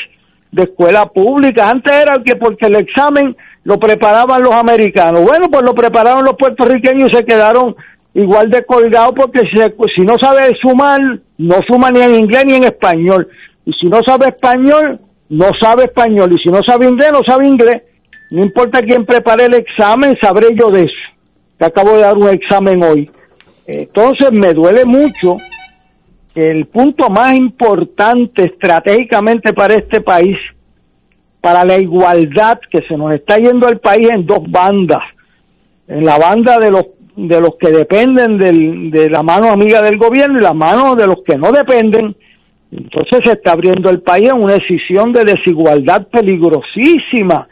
de escuela pública. Antes era que porque el examen lo preparaban los americanos. Bueno, pues lo prepararon los puertorriqueños y se quedaron igual de colgados porque si, si no sabe sumar, no suma ni en inglés ni en español. Y si no sabe español, no sabe español. Y si no sabe inglés, no sabe inglés. No importa quién prepare el examen, sabré yo de eso. Que acabo de dar un examen hoy. Entonces me duele mucho que el punto más importante estratégicamente para este país, para la igualdad que se nos está yendo al país en dos bandas, en la banda de los de los que dependen del, de la mano amiga del gobierno y la mano de los que no dependen, entonces se está abriendo el país en una decisión de desigualdad peligrosísima.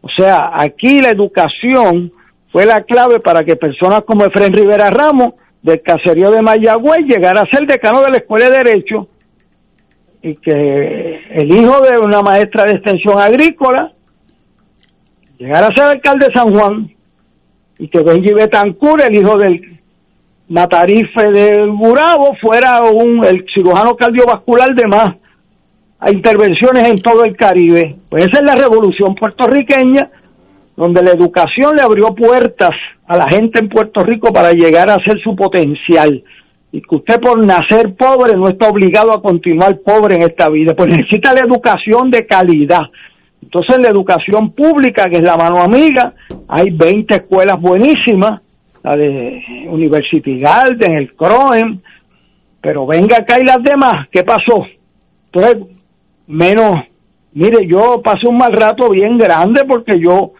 O sea, aquí la educación fue la clave para que personas como Efren Rivera Ramos, del caserío de Mayagüez, llegara a ser decano de la Escuela de Derecho y que el hijo de una maestra de extensión agrícola llegara a ser alcalde de San Juan y que Benji Betancur, el hijo del matarife del Burabo, fuera un, el cirujano cardiovascular de más a intervenciones en todo el Caribe. Pues esa es la revolución puertorriqueña, donde la educación le abrió puertas a la gente en Puerto Rico para llegar a ser su potencial. Y que usted por nacer pobre no está obligado a continuar pobre en esta vida, pues necesita la educación de calidad. Entonces la educación pública, que es la mano amiga, hay 20 escuelas buenísimas, la de University Garden, el CROEM, pero venga acá y las demás, ¿qué pasó? Entonces, menos, mire, yo pasé un mal rato bien grande porque yo,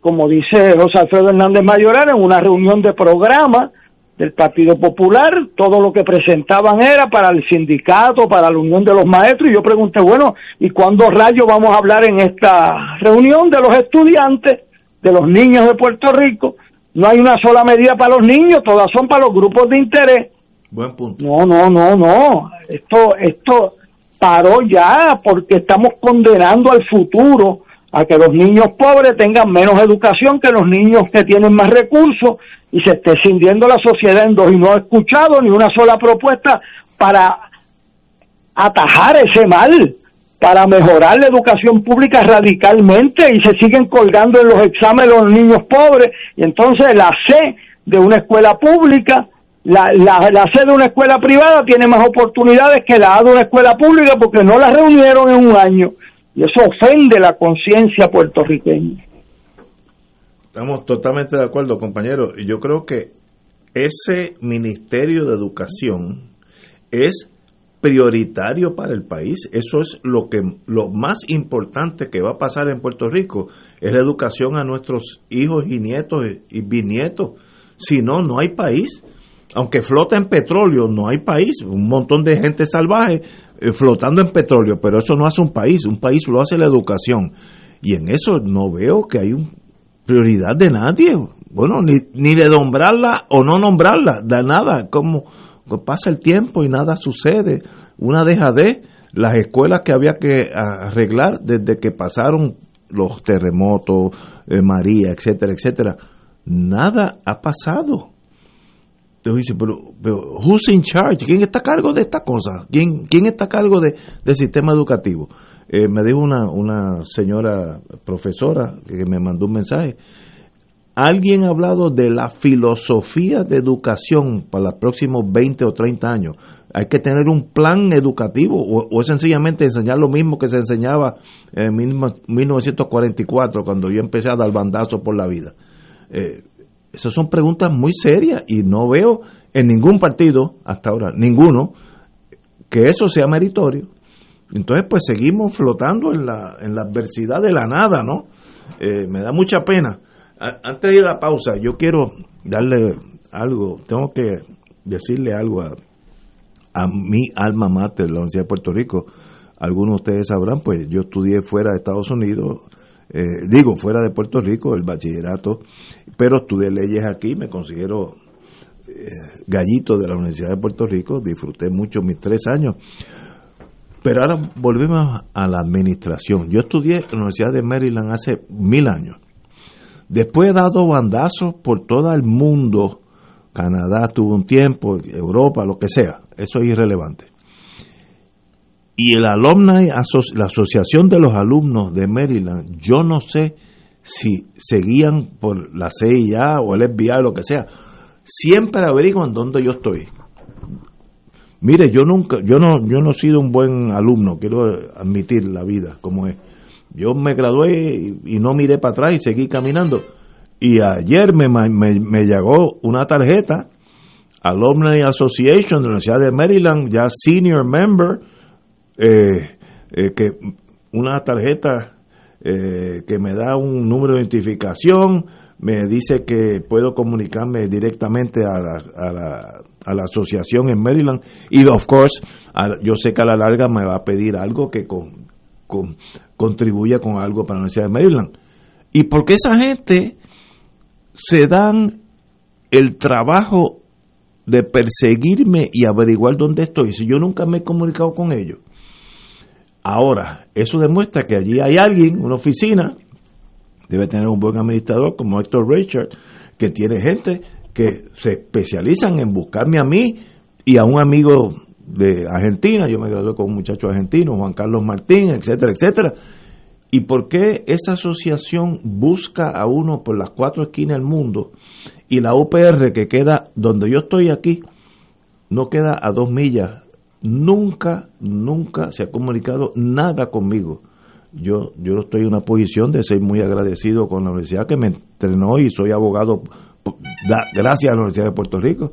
como dice José Alfredo Hernández Mayoral, en una reunión de programa del Partido Popular, todo lo que presentaban era para el sindicato, para la Unión de los Maestros, y yo pregunté, bueno, ¿y cuándo rayos vamos a hablar en esta reunión de los estudiantes, de los niños de Puerto Rico? No hay una sola medida para los niños, todas son para los grupos de interés. Buen punto. No, no, no, no. Esto, esto paró ya porque estamos condenando al futuro a que los niños pobres tengan menos educación que los niños que tienen más recursos y se esté cindiendo la sociedad en dos y no he escuchado ni una sola propuesta para atajar ese mal, para mejorar la educación pública radicalmente y se siguen colgando en los exámenes los niños pobres y entonces la C de una escuela pública la, la, C de una escuela privada tiene más oportunidades que la A de una escuela pública porque no la reunieron en un año y eso ofende la conciencia puertorriqueña. Estamos totalmente de acuerdo, compañero. Y yo creo que ese Ministerio de Educación es prioritario para el país. Eso es lo que lo más importante que va a pasar en Puerto Rico es la educación a nuestros hijos y nietos y bisnietos. Si no, no hay país. Aunque flota en petróleo, no hay país. Un montón de gente salvaje eh, flotando en petróleo, pero eso no hace un país. Un país lo hace la educación. Y en eso no veo que hay un prioridad de nadie. Bueno, ni, ni de nombrarla o no nombrarla, de nada. Como pasa el tiempo y nada sucede. Una deja de las escuelas que había que arreglar desde que pasaron los terremotos, eh, María, etcétera, etcétera. Nada ha pasado. Entonces pero, pero, who's in charge? ¿Quién está a cargo de esta cosa? ¿Quién, quién está a cargo de, del sistema educativo? Eh, me dijo una, una señora profesora que me mandó un mensaje. Alguien ha hablado de la filosofía de educación para los próximos 20 o 30 años. Hay que tener un plan educativo o, o sencillamente enseñar lo mismo que se enseñaba en 1944 cuando yo empecé a dar bandazo por la vida. Eh, esas son preguntas muy serias y no veo en ningún partido hasta ahora, ninguno, que eso sea meritorio. Entonces, pues seguimos flotando en la, en la adversidad de la nada, ¿no? Eh, me da mucha pena. Antes de ir a la pausa, yo quiero darle algo, tengo que decirle algo a, mi alma mater, la Universidad de Puerto Rico. Algunos de ustedes sabrán, pues yo estudié fuera de Estados Unidos, eh, digo, fuera de Puerto Rico, el bachillerato, pero estudié leyes aquí, me considero eh, gallito de la Universidad de Puerto Rico, disfruté mucho mis tres años pero ahora volvemos a la administración. Yo estudié en la Universidad de Maryland hace mil años. Después he dado bandazos por todo el mundo. Canadá tuvo un tiempo, Europa, lo que sea. Eso es irrelevante. Y el alumni, la Asociación de los Alumnos de Maryland, yo no sé si seguían por la CIA o el FBI lo que sea. Siempre averiguan dónde yo estoy Mire, yo nunca, yo no, yo no he sido un buen alumno, quiero admitir la vida como es. Yo me gradué y, no miré para atrás y seguí caminando. Y ayer me, me, llegó una tarjeta, Alumni Association de la Universidad de Maryland, ya senior member, eh, eh, que una tarjeta eh, que me da un número de identificación, me dice que puedo comunicarme directamente a la, a la asociación en Maryland y of course yo sé que a la larga me va a pedir algo que con, contribuya con algo para la Universidad de Maryland. Y porque esa gente se dan el trabajo de perseguirme y averiguar dónde estoy si yo nunca me he comunicado con ellos. Ahora eso demuestra que allí hay alguien una oficina debe tener un buen administrador como Héctor Richard que tiene gente que se especializan en buscarme a mí y a un amigo de Argentina, yo me gradué con un muchacho argentino, Juan Carlos Martín, etcétera, etcétera. ¿Y por qué esa asociación busca a uno por las cuatro esquinas del mundo y la UPR que queda donde yo estoy aquí, no queda a dos millas? Nunca, nunca se ha comunicado nada conmigo. Yo, yo estoy en una posición de ser muy agradecido con la universidad que me entrenó y soy abogado gracias a la Universidad de Puerto Rico,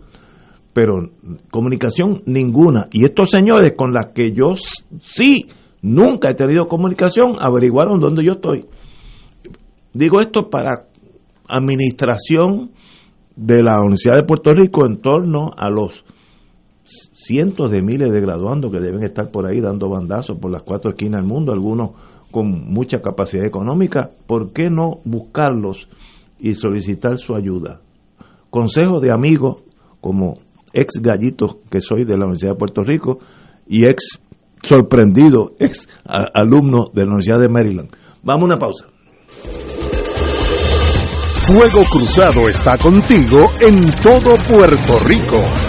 pero comunicación ninguna. Y estos señores con los que yo sí nunca he tenido comunicación averiguaron dónde yo estoy. Digo esto para administración de la Universidad de Puerto Rico en torno a los cientos de miles de graduandos que deben estar por ahí dando bandazos por las cuatro esquinas del mundo, algunos con mucha capacidad económica, ¿por qué no buscarlos y solicitar su ayuda. Consejo de amigos como ex gallito que soy de la Universidad de Puerto Rico y ex sorprendido, ex alumno de la Universidad de Maryland. Vamos a una pausa. Fuego Cruzado está contigo en todo Puerto Rico.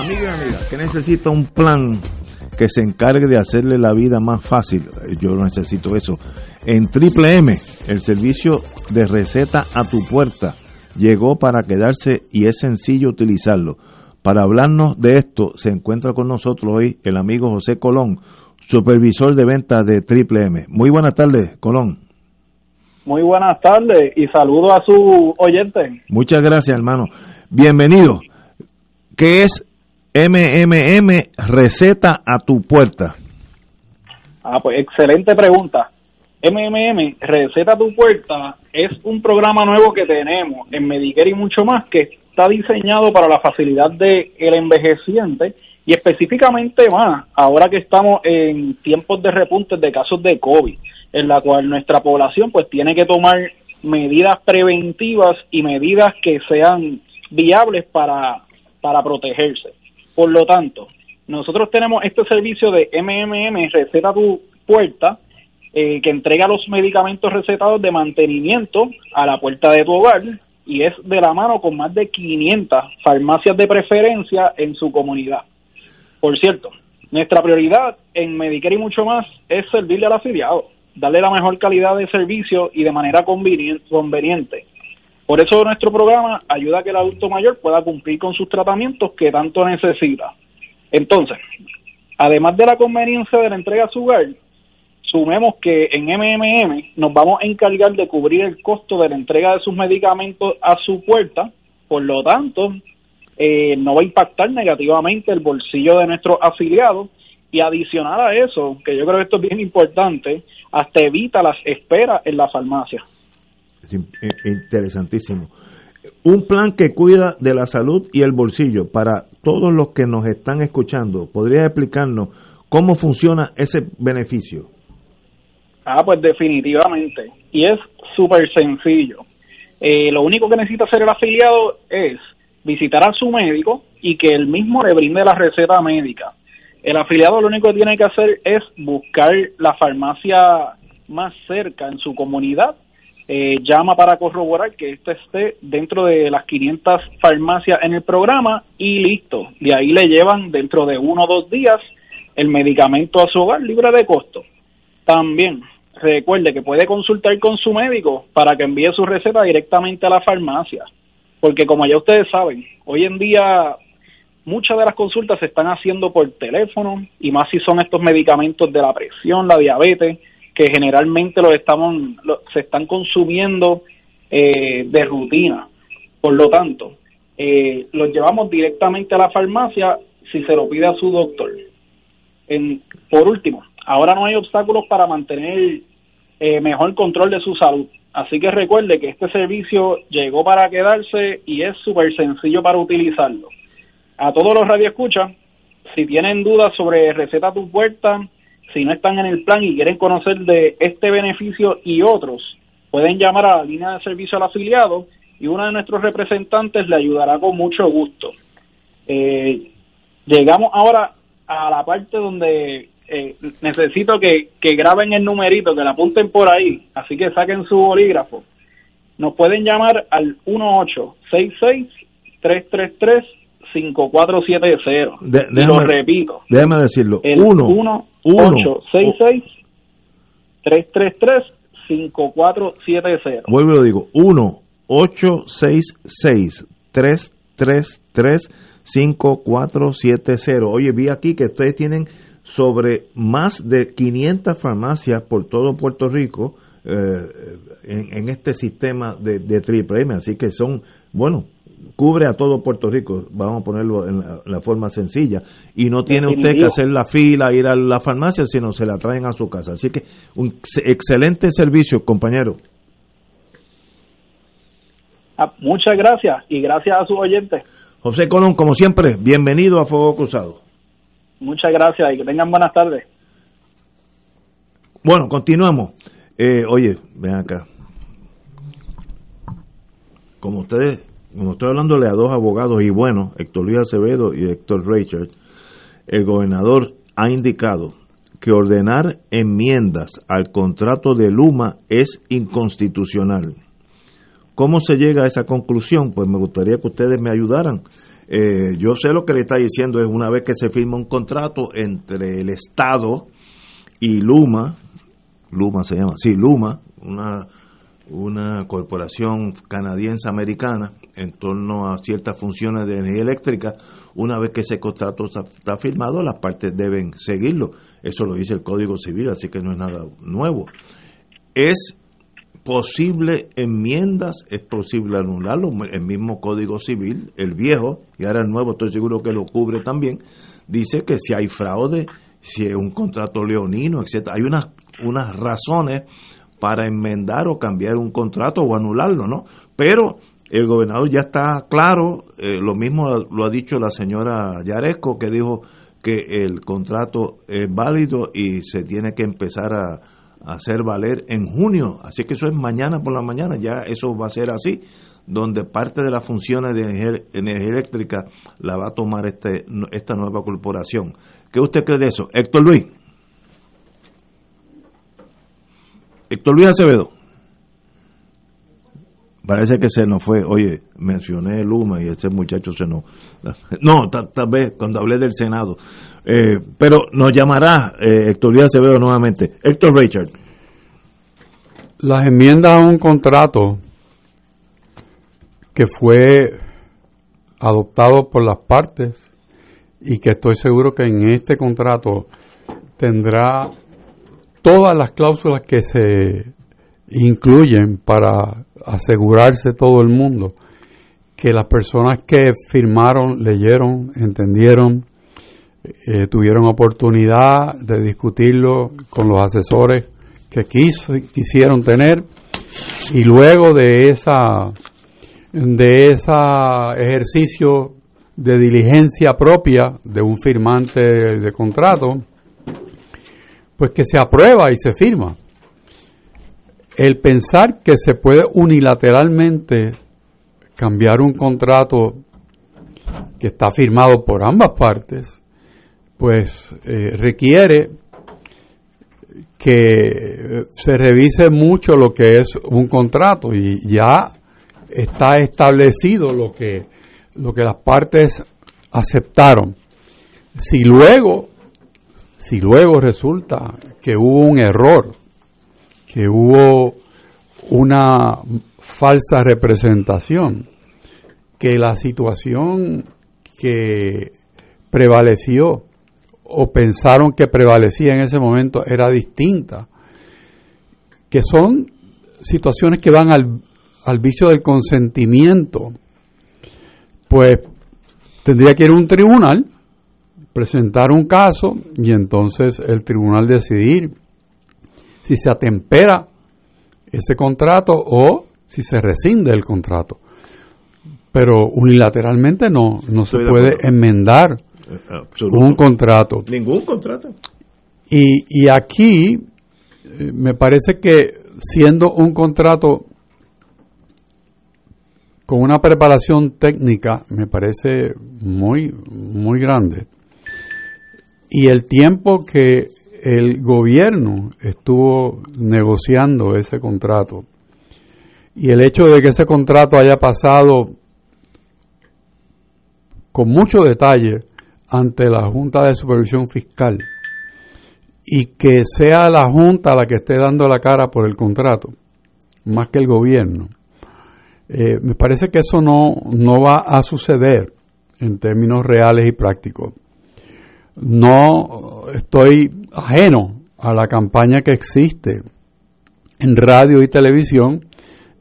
Amiga, amiga, que necesita un plan que se encargue de hacerle la vida más fácil. Yo necesito eso. En Triple M, el servicio de receta a tu puerta llegó para quedarse y es sencillo utilizarlo. Para hablarnos de esto, se encuentra con nosotros hoy el amigo José Colón, supervisor de ventas de Triple M. Muy buenas tardes, Colón. Muy buenas tardes y saludo a su oyente. Muchas gracias, hermano. Bienvenido. ¿Qué es MMM Receta a tu puerta? Ah, pues excelente pregunta. MMM, Receta a tu puerta, es un programa nuevo que tenemos en Medicare y mucho más que está diseñado para la facilidad del el envejeciente y específicamente más ahora que estamos en tiempos de repuntes de casos de COVID, en la cual nuestra población pues tiene que tomar medidas preventivas y medidas que sean viables para, para protegerse. Por lo tanto, nosotros tenemos este servicio de MMM, receta tu puerta, eh, que entrega los medicamentos recetados de mantenimiento a la puerta de tu hogar y es de la mano con más de 500 farmacias de preferencia en su comunidad. Por cierto, nuestra prioridad en Medicare y mucho más es servirle al afiliado, darle la mejor calidad de servicio y de manera convenien- conveniente. Por eso nuestro programa ayuda a que el adulto mayor pueda cumplir con sus tratamientos que tanto necesita. Entonces, además de la conveniencia de la entrega a su hogar, sumemos que en MMM nos vamos a encargar de cubrir el costo de la entrega de sus medicamentos a su puerta, por lo tanto, eh, no va a impactar negativamente el bolsillo de nuestros afiliados y adicional a eso, que yo creo que esto es bien importante, hasta evita las esperas en la farmacia. Eh, interesantísimo. Un plan que cuida de la salud y el bolsillo para todos los que nos están escuchando. ¿Podría explicarnos cómo funciona ese beneficio? Ah, pues definitivamente. Y es súper sencillo. Eh, lo único que necesita hacer el afiliado es visitar a su médico y que el mismo le brinde la receta médica. El afiliado lo único que tiene que hacer es buscar la farmacia más cerca en su comunidad. Eh, llama para corroborar que éste esté dentro de las 500 farmacias en el programa y listo. De ahí le llevan dentro de uno o dos días el medicamento a su hogar libre de costo. También recuerde que puede consultar con su médico para que envíe su receta directamente a la farmacia, porque como ya ustedes saben, hoy en día muchas de las consultas se están haciendo por teléfono y más si son estos medicamentos de la presión, la diabetes, que generalmente los estamos lo- se están consumiendo eh, de rutina. Por lo tanto, eh, los llevamos directamente a la farmacia si se lo pide a su doctor. En, por último, ahora no hay obstáculos para mantener eh, mejor control de su salud. Así que recuerde que este servicio llegó para quedarse y es súper sencillo para utilizarlo. A todos los radioescuchas, si tienen dudas sobre Receta Tu Puerta, si no están en el plan y quieren conocer de este beneficio y otros, pueden llamar a la línea de servicio al afiliado y uno de nuestros representantes le ayudará con mucho gusto. Eh, llegamos ahora a la parte donde eh, necesito que, graben el numerito, que la apunten por ahí, así que saquen su bolígrafo. Nos pueden llamar al 1866-333-5470. De- y lo repito. Déjame decirlo. El 1 1-866-333-5470. Vuelvo y lo digo. 1 866 333 5470 Oye, vi aquí que ustedes tienen sobre más de 500 farmacias por todo Puerto Rico eh, en, en este sistema de, de triple M. Así que son, bueno, cubre a todo Puerto Rico, vamos a ponerlo en la, la forma sencilla. Y no tiene usted que hacer la fila, ir a la farmacia, sino se la traen a su casa. Así que un ex- excelente servicio, compañero. Ah, muchas gracias y gracias a sus oyentes. José Colón, como siempre, bienvenido a Fuego Cruzado. Muchas gracias y que tengan buenas tardes. Bueno, continuamos. Eh, oye, ven acá. Como ustedes, como estoy hablándole a dos abogados y bueno, Héctor Luis Acevedo y Héctor Richard, el gobernador ha indicado que ordenar enmiendas al contrato de Luma es inconstitucional. ¿Cómo se llega a esa conclusión? Pues me gustaría que ustedes me ayudaran. Eh, yo sé lo que le está diciendo es una vez que se firma un contrato entre el Estado y Luma, Luma se llama, sí, Luma, una, una corporación canadiense americana en torno a ciertas funciones de energía eléctrica, una vez que ese contrato está, firmado, las partes deben seguirlo. Eso lo dice el Código Civil, así que no es nada nuevo. Es posible enmiendas, es posible anularlo, el mismo Código Civil, el viejo, y ahora el nuevo estoy seguro que lo cubre también, dice que si hay fraude, si es un contrato leonino, etcétera, hay unas, unas razones para enmendar o cambiar un contrato o anularlo, ¿no? Pero el gobernador ya está claro, eh, lo mismo lo ha dicho la señora Yaresco, que dijo que el contrato es válido y se tiene que empezar a, hacer valer en junio, así que eso es mañana por la mañana, ya eso va a ser así, donde parte de las funciones de energía, energía eléctrica la va a tomar este, esta nueva corporación. ¿Qué usted cree de eso? Héctor Luis. Héctor Luis Acevedo. Parece que se nos fue. Oye, mencioné Luma y ese muchacho se nos. No, tal, vez cuando hablé del Senado. Eh, pero nos llamará eh, Héctor Luis Acevedo nuevamente. Héctor Richard. Las enmiendas a un contrato que fue adoptado por las partes y que estoy seguro que en este contrato tendrá todas las cláusulas que se incluyen para asegurarse todo el mundo que las personas que firmaron, leyeron, entendieron, eh, tuvieron oportunidad de discutirlo con los asesores que quisieron tener y luego de esa de ese ejercicio de diligencia propia de un firmante de contrato, pues que se aprueba y se firma. El pensar que se puede unilateralmente cambiar un contrato que está firmado por ambas partes, pues eh, requiere que se revise mucho lo que es un contrato y ya está establecido lo que, lo que las partes aceptaron. Si luego, si luego resulta que hubo un error, que hubo una falsa representación, que la situación que prevaleció o pensaron que prevalecía en ese momento era distinta, que son situaciones que van al, al vicio del consentimiento, pues tendría que ir a un tribunal, presentar un caso y entonces el tribunal decidir si se atempera ese contrato o si se rescinde el contrato. Pero unilateralmente no, no se puede enmendar un contrato. Ningún contrato. Y, y aquí eh, me parece que siendo un contrato con una preparación técnica, me parece muy, muy grande. Y el tiempo que el gobierno estuvo negociando ese contrato y el hecho de que ese contrato haya pasado con mucho detalle ante la Junta de Supervisión Fiscal y que sea la Junta la que esté dando la cara por el contrato, más que el gobierno. Eh, me parece que eso no, no va a suceder en términos reales y prácticos. No estoy ajeno a la campaña que existe en radio y televisión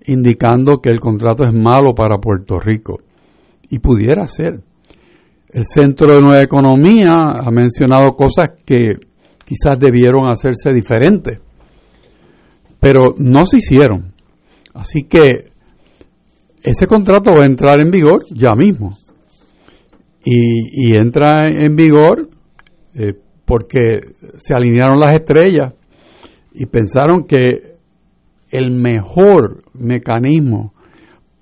indicando que el contrato es malo para Puerto Rico. Y pudiera ser. El Centro de Nueva Economía ha mencionado cosas que quizás debieron hacerse diferentes, pero no se hicieron. Así que ese contrato va a entrar en vigor ya mismo. Y, entra en vigor eh, porque se alinearon las estrellas y pensaron que el mejor mecanismo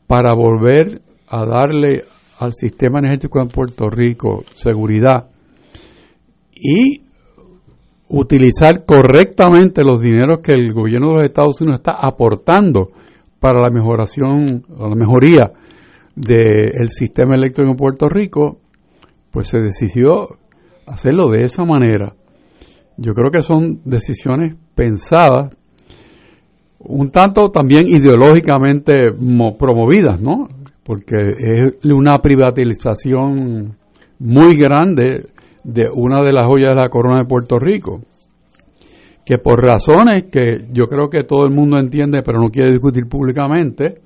para volver a darle al sistema energético en Puerto Rico seguridad y utilizar correctamente los dineros que el gobierno de los Estados Unidos está aportando para la mejoración la mejoría del sistema eléctrico en Puerto Rico, pues se decidió hacerlo de esa manera. Yo creo que son decisiones pensadas, un tanto también ideológicamente promovidas, ¿no? porque es una privatización muy grande de una de las joyas de la corona de Puerto Rico, que por razones que yo creo que todo el mundo entiende, pero no quiere discutir públicamente,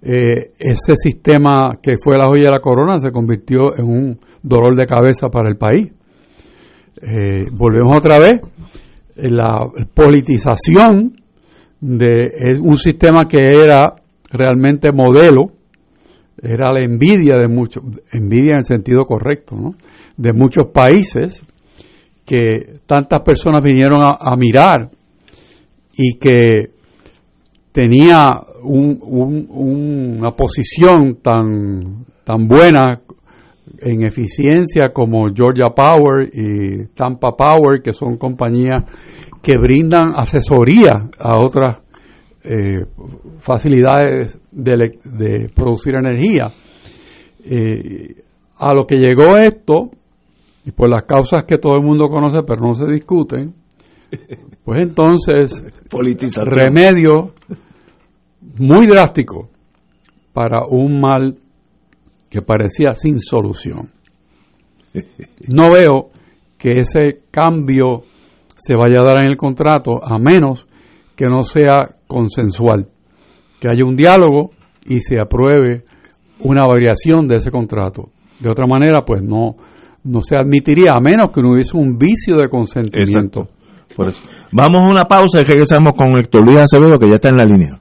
eh, ese sistema que fue la joya de la corona se convirtió en un dolor de cabeza para el país. Eh, volvemos otra vez, la politización de un sistema que era realmente modelo era la envidia de muchos, envidia en el sentido correcto, de muchos países que tantas personas vinieron a, mirar y que tenía una posición tan, tan buena en eficiencia como Georgia Power y Tampa Power, que son compañías que brindan asesoría a otras eh, facilidades de, producir energía. Eh, a lo que llegó esto, y por las causas que todo el mundo conoce pero no se discuten, pues entonces remedio muy drástico para un mal que parecía sin solución. no veo que ese cambio se vaya a dar en el contrato a menos que no sea consensual, que haya un diálogo y se apruebe una variación de ese contrato. De otra manera, pues no, no se admitiría, a menos que no hubiese un vicio de consentimiento. Por eso. Vamos a una pausa y regresamos con Héctor Luis Acevedo, que ya está en la línea.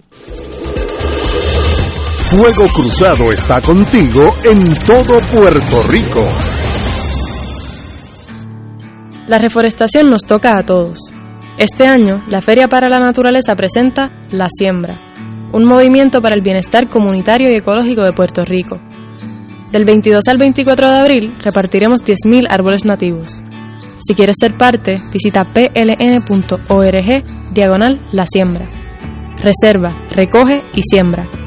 Fuego Cruzado está contigo en todo Puerto Rico. La reforestación nos toca a todos. Este año, la Feria para la Naturaleza presenta La Siembra, un movimiento para el bienestar comunitario y ecológico de Puerto Rico. Del 22 al 24 de abril repartiremos 10.000 árboles nativos. Si quieres ser parte, visita pln.org diagonal La Siembra. Reserva, recoge y siembra.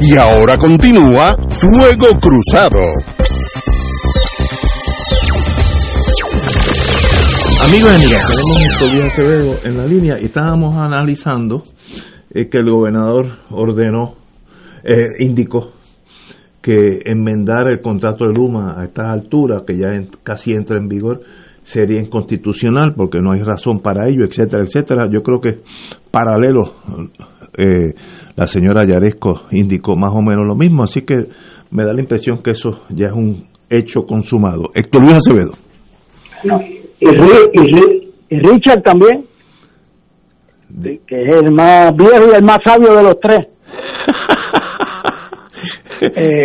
Y ahora continúa Fuego Cruzado. Amigos y amigas, tenemos a Luis Acevedo en la línea y estábamos analizando eh, que el gobernador ordenó, eh, indicó que enmendar el contrato de Luma a estas alturas, que ya en- casi entra en vigor, sería inconstitucional porque no hay razón para ello, etcétera, etcétera. Yo creo que paralelo, eh, la señora Yaresco indicó más o menos lo mismo, así que me da la impresión que eso ya es un hecho consumado. Héctor Luis Acevedo. y, Ri- y Ri- y Richard también, que es el más viejo y el más sabio de los tres. Eh,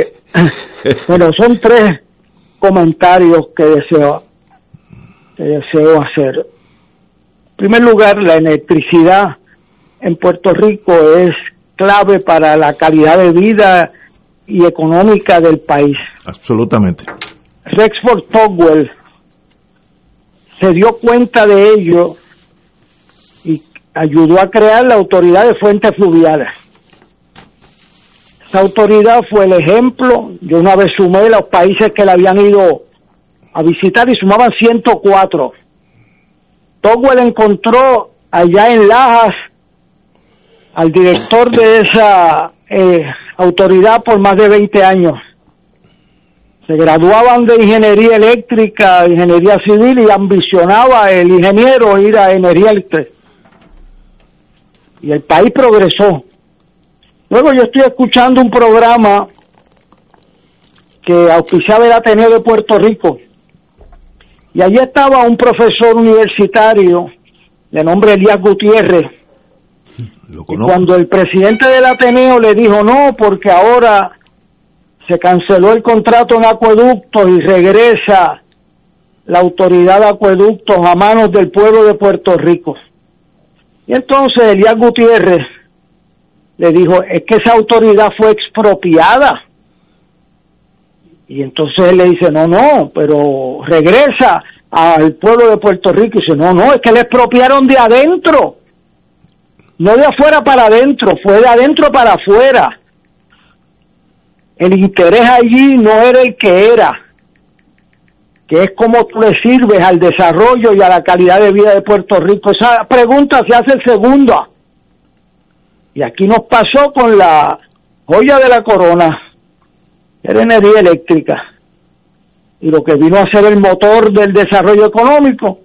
bueno, son tres comentarios que deseo, que deseo hacer. En primer lugar, la electricidad en Puerto Rico es clave para la calidad de vida y económica del país. Absolutamente. Rexford Togwell se dio cuenta de ello y ayudó a crear la Autoridad de Fuentes Fluviales. Esa autoridad fue el ejemplo. Yo una vez sumé los países que la habían ido a visitar y sumaban 104. Togwell encontró allá en Lajas al director de esa eh, autoridad por más de 20 años. se graduaban de ingeniería eléctrica, ingeniería civil y ambicionaba el ingeniero ir a energía eléctrica. Y el país progresó. Luego yo estoy escuchando un programa que auspiciaba el Ateneo de Puerto Rico. Y allí estaba un profesor universitario de nombre Elías Gutiérrez. Y cuando el presidente del Ateneo le dijo no, porque ahora se canceló el contrato en acueductos y regresa la autoridad de acueductos a manos del pueblo de Puerto Rico. Y entonces Elías Gutiérrez le dijo, es que esa autoridad fue expropiada. Y entonces él le dice, no, no, pero regresa al pueblo de Puerto Rico. Y dice, no, no, es que le expropiaron de adentro. No de afuera para adentro, fue de adentro para afuera. El interés allí no era el que era, que es como tú le sirves al desarrollo y a la calidad de vida de Puerto Rico. Esa pregunta se hace segunda. Y aquí nos pasó con la joya de la corona, era energía eléctrica. Y lo que vino a ser el motor del desarrollo económico,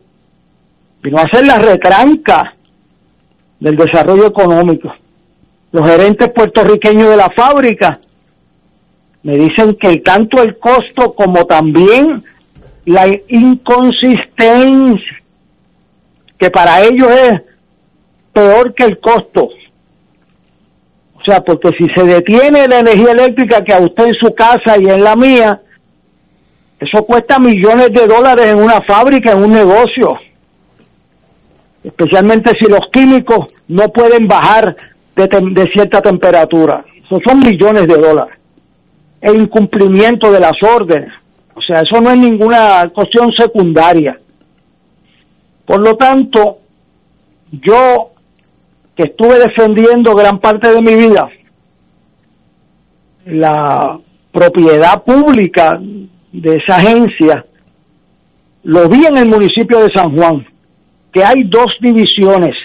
vino a ser la retranca del desarrollo económico. Los gerentes puertorriqueños de la fábrica me dicen que tanto el costo como también la inconsistencia, que para ellos es peor que el costo. O sea, porque si se detiene la energía eléctrica que a usted en su casa y en la mía, eso cuesta millones de dólares en una fábrica, en un negocio. Especialmente si los químicos no pueden bajar de, cierta temperatura. Eso son millones de dólares. El incumplimiento de las órdenes. O sea, eso no es ninguna cuestión secundaria. Por lo tanto, yo que estuve defendiendo gran parte de mi vida la propiedad pública de esa agencia, lo vi en el municipio de San Juan, que hay dos divisiones.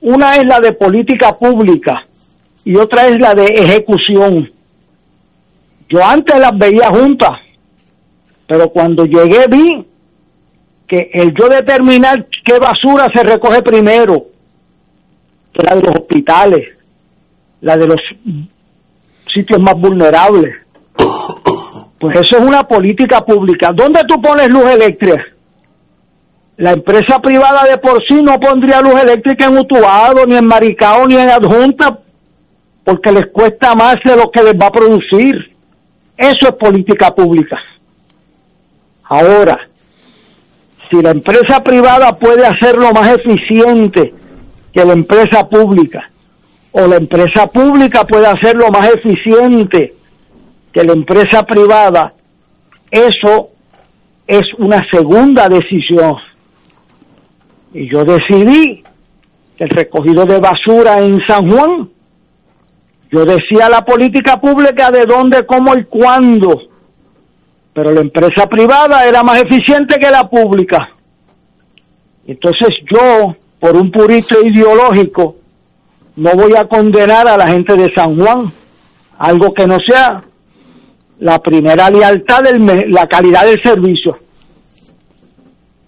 Una es la de política pública y otra es la de ejecución. Yo antes las veía juntas, pero cuando llegué vi que el yo determinar qué basura se recoge primero, la de los hospitales, la de los sitios más vulnerables, pues eso es una política pública. ¿Dónde tú pones luz eléctrica? La empresa privada de por sí no pondría luz eléctrica en Utuado, ni en Maricao, ni en Adjunta, porque les cuesta más de lo que les va a producir. Eso es política pública. Ahora, si la empresa privada puede hacerlo más eficiente que la empresa pública, o la empresa pública puede hacerlo más eficiente que la empresa privada, eso es una segunda decisión. Y yo decidí el recogido de basura en San Juan, yo decía la política pública de dónde, cómo y cuándo, pero la empresa privada era más eficiente que la pública. Entonces yo, por un purito ideológico, no voy a condenar a la gente de San Juan, algo que no sea la primera lealtad, de la calidad del servicio.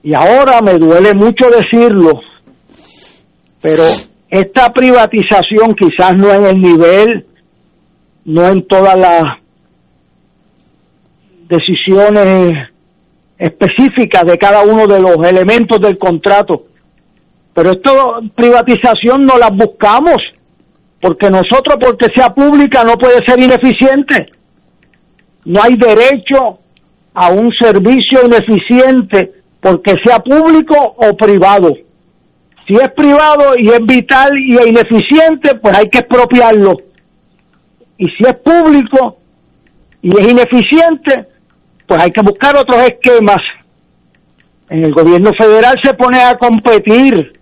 Y ahora me duele mucho decirlo, pero esta privatización quizás no en el nivel, no en todas las decisiones específicas de cada uno de los elementos del contrato, pero esta privatización no las buscamos, porque nosotros, porque sea pública, no puede ser ineficiente. No hay derecho a un servicio ineficiente porque sea público o privado. Si es privado y es vital y es ineficiente, pues hay que expropiarlo. Y si es público y es ineficiente, pues hay que buscar otros esquemas. En el gobierno federal se pone a competir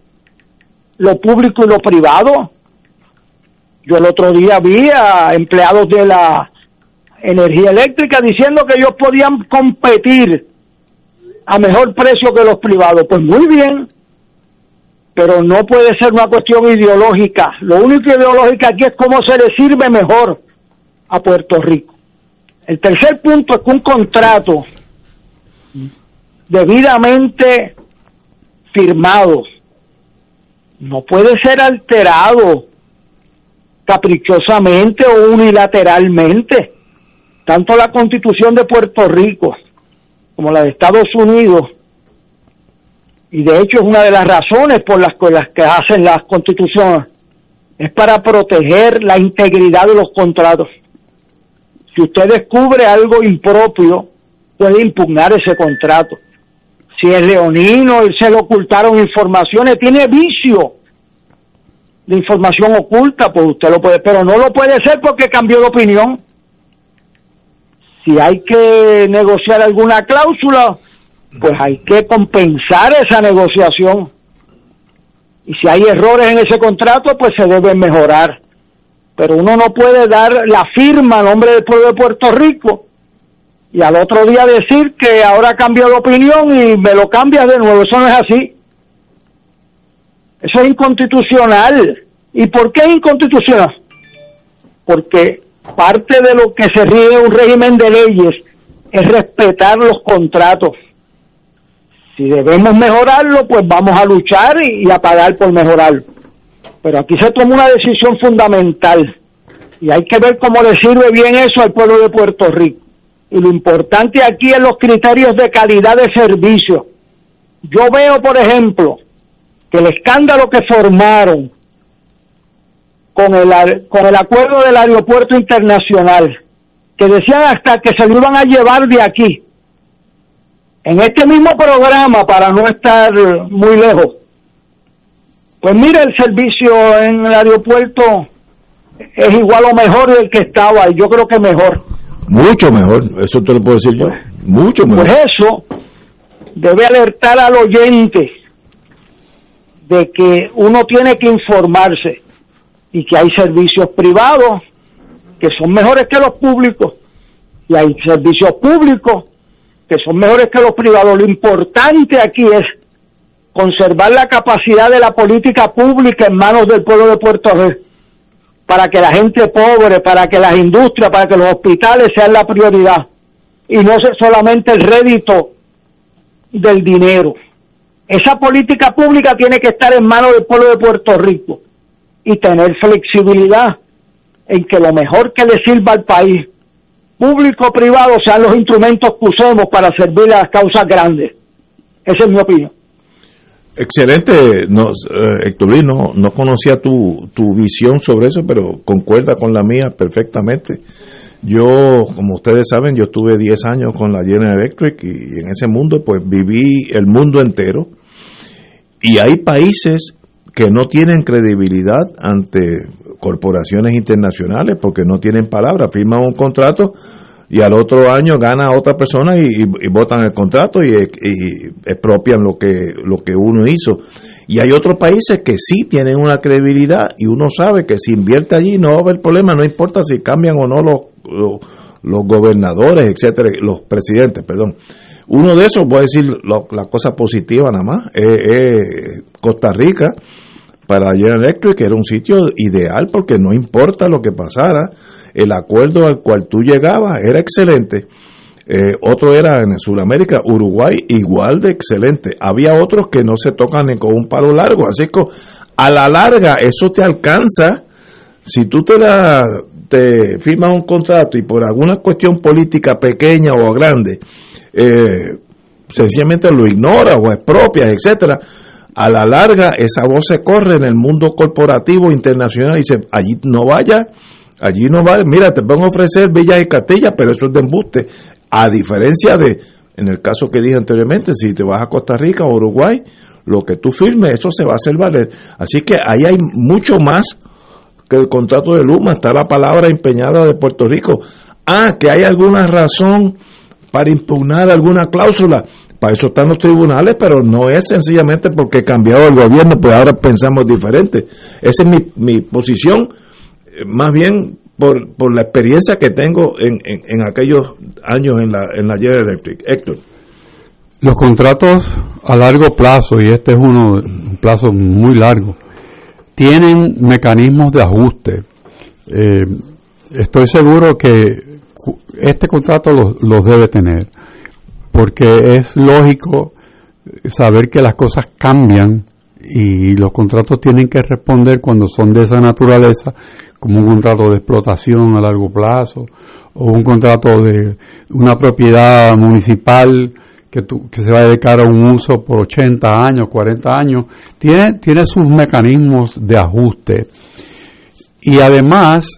lo público y lo privado. Yo el otro día vi a empleados de la energía eléctrica diciendo que ellos podían competir a mejor precio que los privados. Pues muy bien, pero no puede ser una cuestión ideológica. Lo único ideológico aquí es cómo se le sirve mejor a Puerto Rico. El tercer punto es que un contrato debidamente firmado no puede ser alterado caprichosamente o unilateralmente. Tanto la constitución de Puerto Rico como la de Estados Unidos, y de hecho es una de las razones por las que, las que hacen las constituciones, es para proteger la integridad de los contratos. Si usted descubre algo impropio, puede impugnar ese contrato. Si es leonino y se le ocultaron informaciones, tiene vicio de información oculta, pues usted lo puede, pero no lo puede ser porque cambió de opinión. Si hay que negociar alguna cláusula, pues hay que compensar esa negociación. Y si hay errores en ese contrato, pues se deben mejorar. Pero uno no puede dar la firma a nombre del pueblo de Puerto Rico y al otro día decir que ahora cambió de opinión y me lo cambia de nuevo. Eso no es así. Eso es inconstitucional. ¿Y por qué inconstitucional? Porque parte de lo que se rige un régimen de leyes es respetar los contratos. Si debemos mejorarlo, pues vamos a luchar y, a pagar por mejorarlo. Pero aquí se toma una decisión fundamental y hay que ver cómo le sirve bien eso al pueblo de Puerto Rico. Y lo importante aquí es los criterios de calidad de servicio. Yo veo, por ejemplo, que el escándalo que formaron con el, con el acuerdo del aeropuerto internacional, que decían hasta que se lo iban a llevar de aquí. En este mismo programa, para no estar muy lejos, pues mire, el servicio en el aeropuerto es igual o mejor del que estaba, y yo creo que mejor. Mucho mejor, eso te lo puedo decir yo. Mucho mejor. Pues eso debe alertar al oyente de que uno tiene que informarse y que hay servicios privados que son mejores que los públicos y hay servicios públicos que son mejores que los privados. Lo importante aquí es conservar la capacidad de la política pública en manos del pueblo de Puerto Rico para que la gente pobre, para que las industrias, para que los hospitales sean la prioridad y no solamente el rédito del dinero. Esa política pública tiene que estar en manos del pueblo de Puerto Rico y tener flexibilidad en que lo mejor que le sirva al país, público o privado, sean los instrumentos que usemos para servir a las causas grandes. Esa es mi opinión. Excelente, no, eh, Héctor Luis, no, no conocía tu, tu visión sobre eso, pero concuerda con la mía perfectamente. Yo, como ustedes saben, yo estuve 10 años con la General Electric y en ese mundo pues viví el mundo entero. Y hay países que no tienen credibilidad ante corporaciones internacionales porque no tienen palabra, firman un contrato y al otro año gana otra persona y, votan el contrato y, expropian lo que, lo que uno hizo. Y hay otros países que sí tienen una credibilidad y uno sabe que si invierte allí no va a haber problema, no importa si cambian o no los, gobernadores, etcétera, los presidentes, perdón. Uno de esos, voy a decir la cosa positiva nada más, es Costa Rica para General Electric, que era un sitio ideal porque no importa lo que pasara, el acuerdo al cual tú llegabas era excelente. Eh, otro era en Sudamérica, Uruguay, igual de excelente. Había otros que no se tocan ni con un palo largo, así que a la larga eso te alcanza. Si tú te, la, te firmas un contrato y por alguna cuestión política pequeña o grande, eh, sencillamente lo ignoras o expropias, etcétera, a la larga esa voz se corre en el mundo corporativo internacional y dice, allí no vaya, allí no vaya, mira, te van ofrecer Villas y Castilla, pero eso es de embuste. A diferencia de, en el caso que dije anteriormente, si te vas a Costa Rica o Uruguay, lo que tú firmes, eso se va a hacer valer. Así que ahí hay mucho más que el contrato de Luma, está la palabra empeñada de Puerto Rico. Ah, que hay alguna razón para impugnar alguna cláusula. Para eso están los tribunales, pero no es sencillamente porque cambiado el gobierno, pues ahora pensamos diferente. Esa es mi, mi posición, eh, más bien por, por la experiencia que tengo en, en, aquellos años en la, en la General Electric. Héctor. Los contratos a largo plazo, y este es uno, un plazo muy largo, tienen mecanismos de ajuste. Eh, estoy seguro que este contrato los, los debe tener, porque es lógico saber que las cosas cambian y los contratos tienen que responder cuando son de esa naturaleza, como un contrato de explotación a largo plazo o un contrato de una propiedad municipal que, tú- que se va a dedicar a un uso por 80 años, 40 años, tiene, tiene sus mecanismos de ajuste. Y además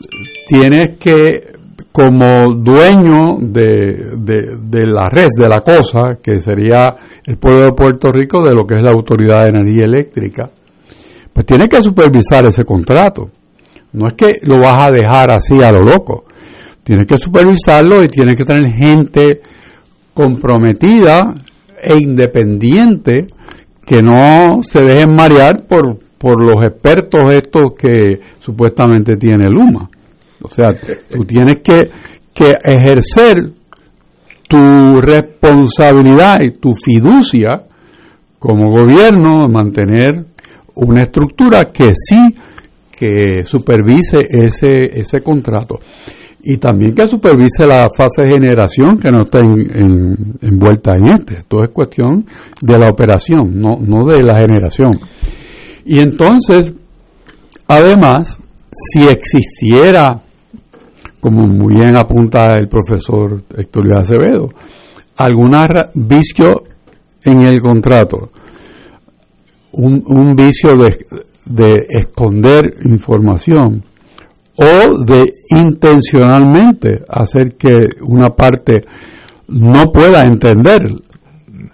tienes que, como dueño de, de, de la red, de la cosa, que sería el pueblo de Puerto Rico, de lo que es la Autoridad de Energía Eléctrica, pues tienes que supervisar ese contrato. No es que lo vas a dejar así a lo loco. Tienes que supervisarlo y tienes que tener gente comprometida e independiente que no se dejen marear por, por los expertos estos que supuestamente tiene Luma. O sea, tú tienes que, que ejercer tu responsabilidad y tu fiducia como gobierno, mantener una estructura que sí que supervise ese, ese contrato y también que supervise la fase de generación que no está en- en- envuelta en este. Esto es cuestión de la operación, no, no de la generación. Y entonces, además, si existiera, como muy bien apunta el profesor Héctor Acevedo, algún vicio en el contrato, un, un vicio de, de esconder información o de intencionalmente hacer que una parte no pueda entender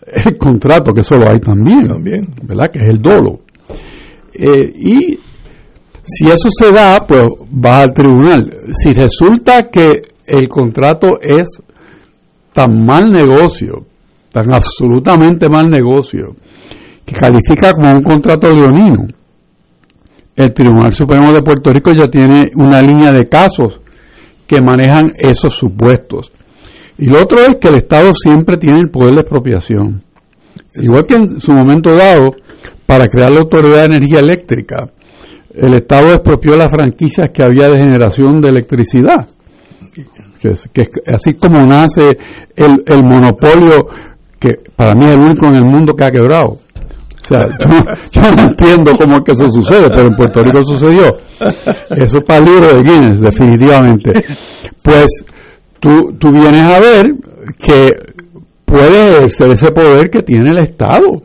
el contrato, que eso lo hay también, ¿verdad? Que es el dolo. Eh, y si eso se da, pues va al tribunal. Si resulta que el contrato es tan mal negocio, tan absolutamente mal negocio, que califica como un contrato leonino, el Tribunal Supremo de Puerto Rico ya tiene una línea de casos que manejan esos supuestos. Y lo otro es que el Estado siempre tiene el poder de expropiación. Igual que en su momento dado, para crear la Autoridad de Energía Eléctrica, el Estado expropió las franquicias que había de generación de electricidad. Que, es- así como nace el, el monopolio, que para mí es el único en el mundo que ha quebrado. Sea, yo, no- yo no entiendo cómo es que eso sucede, pero en Puerto Rico sucedió. Eso es para el libro de Guinness, definitivamente. Pues tú, tú vienes a ver que puede ejercer ese poder que tiene el Estado.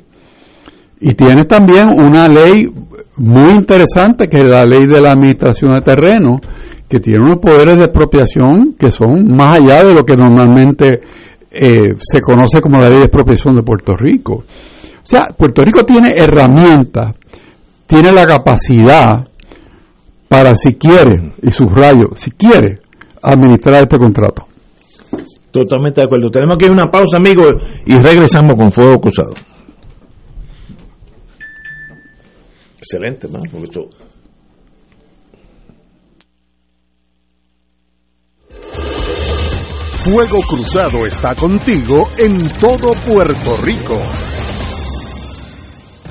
Y tienes también una ley muy interesante, que es la ley de la administración de terreno, que tiene unos poderes de expropiación que son más allá de lo que normalmente eh, se conoce como la ley de expropiación de Puerto Rico. O sea, Puerto Rico tiene herramientas, tiene la capacidad para, si quiere, y subrayo, si quiere, administrar este contrato. Totalmente de acuerdo. Tenemos que ir a una pausa, amigos, y regresamos con Fuego Cruzado. Excelente, man, porque esto- Fuego Cruzado está contigo en todo Puerto Rico.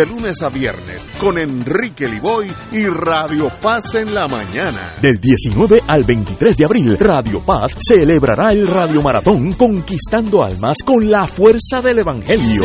de lunes a viernes con Enrique Liboy y Radio Paz en la mañana. Del 19 al 23 de abril, Radio Paz celebrará el Radio Maratón Conquistando Almas con la fuerza del Evangelio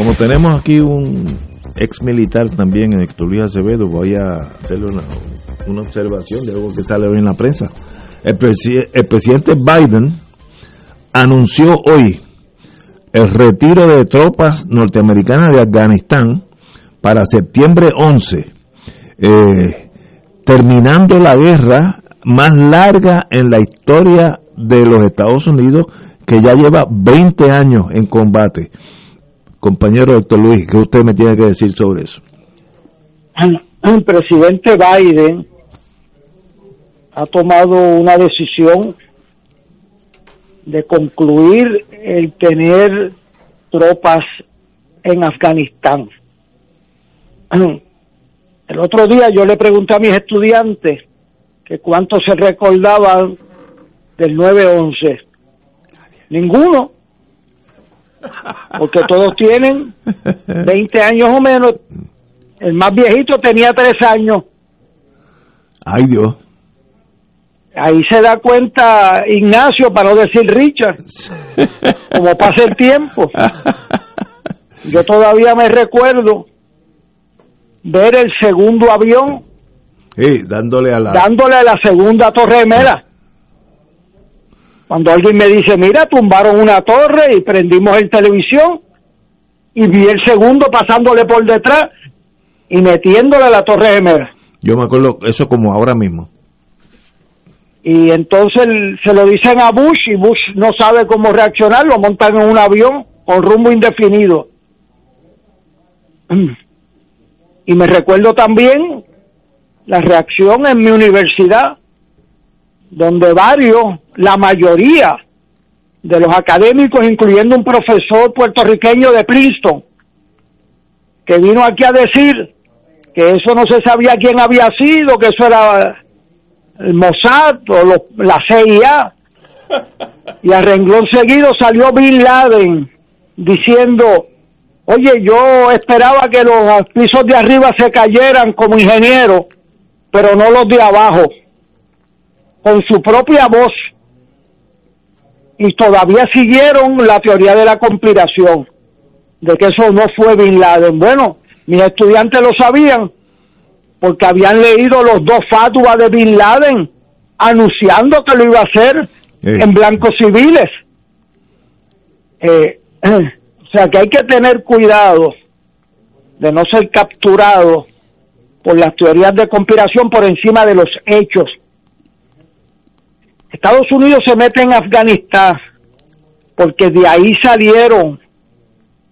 Como tenemos aquí un ex militar también, Héctor Luis Acevedo, voy a hacerle una, observación de algo que sale hoy en la prensa. El, el presidente Biden anunció hoy el retiro de tropas norteamericanas de Afganistán para septiembre 11, eh, terminando la guerra más larga en la historia de los Estados Unidos, que ya lleva 20 años en combate. Compañero doctor Luis, ¿qué usted me tiene que decir sobre eso? El presidente Biden ha tomado una decisión de concluir el tener tropas en Afganistán. El otro día yo le pregunté a mis estudiantes que cuánto se recordaban del 9-11. Ninguno porque todos tienen 20 años o menos. El más viejito tenía 3 años. Ay Dios. Ahí se da cuenta Ignacio, para no decir Richard, como pasa el tiempo. Yo todavía me recuerdo ver el segundo avión dándole a la dándole a la segunda torre de Mera cuando alguien me dice, mira, tumbaron una torre y prendimos el televisión y vi el segundo pasándole por detrás y metiéndole a la torre gemela. Yo me acuerdo eso como ahora mismo. Y entonces se lo dicen a Bush y Bush no sabe cómo reaccionar, lo montan en un avión con rumbo indefinido. Y me recuerdo también la reacción en mi universidad donde varios, la mayoría de los académicos, incluyendo un profesor puertorriqueño de Princeton, que vino aquí a decir que eso no se sabía quién había sido, que eso era el Mossad o la CIA. Y a renglón seguido salió Bin Laden diciendo, oye, yo esperaba que los pisos de arriba se cayeran como ingeniero, pero no los de abajo con su propia voz y todavía siguieron la teoría de la conspiración, de que eso no fue Bin Laden. Bueno, mis estudiantes lo sabían porque habían leído los dos fatuas de Bin Laden anunciando que lo iba a hacer en blancos civiles. Eh, o sea que hay que tener cuidado de no ser capturado por las teorías de conspiración por encima de los hechos Estados Unidos se mete en Afganistán porque de ahí salieron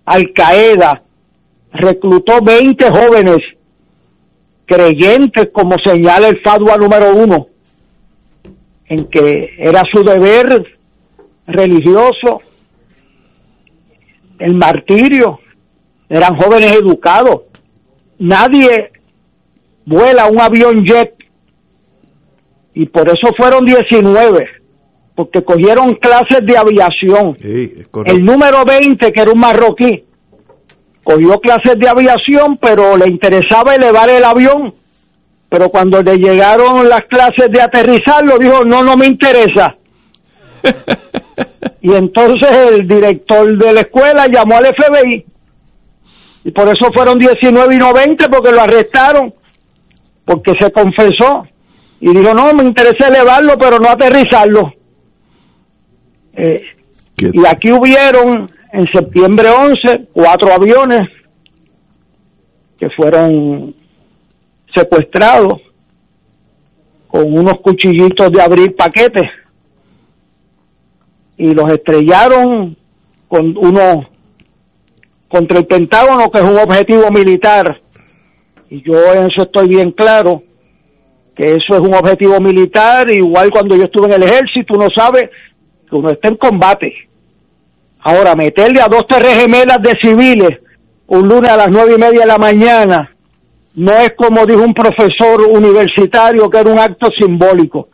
Al Qaeda, reclutó 20 jóvenes creyentes, como señala el Fadua número uno, en que era su deber religioso, el martirio, eran jóvenes educados. Nadie vuela un avión jet y por eso fueron 19, porque cogieron clases de aviación. el número 20, que era un marroquí, cogió clases de aviación, pero le interesaba elevar el avión. Pero cuando le llegaron las clases de aterrizarlo, dijo, no, no me interesa. y entonces el director de la escuela llamó al FBI. Y por eso fueron 19 y no 20, porque lo arrestaron, porque se confesó. Y dijo, no, me interesa elevarlo, pero no aterrizarlo. Eh, y aquí hubieron en septiembre 11 cuatro aviones que fueron secuestrados con unos cuchillitos de abrir paquetes. Y los estrellaron con uno contra el Pentágono que es un objetivo militar. Y yo en eso estoy bien claro que eso es un objetivo militar igual cuando yo estuve en el ejército uno sabe que uno está en combate Ahora, meterle a dos terres gemelas de civiles un lunes a las nueve y media de la mañana no es como dijo un profesor universitario que era un acto simbólico.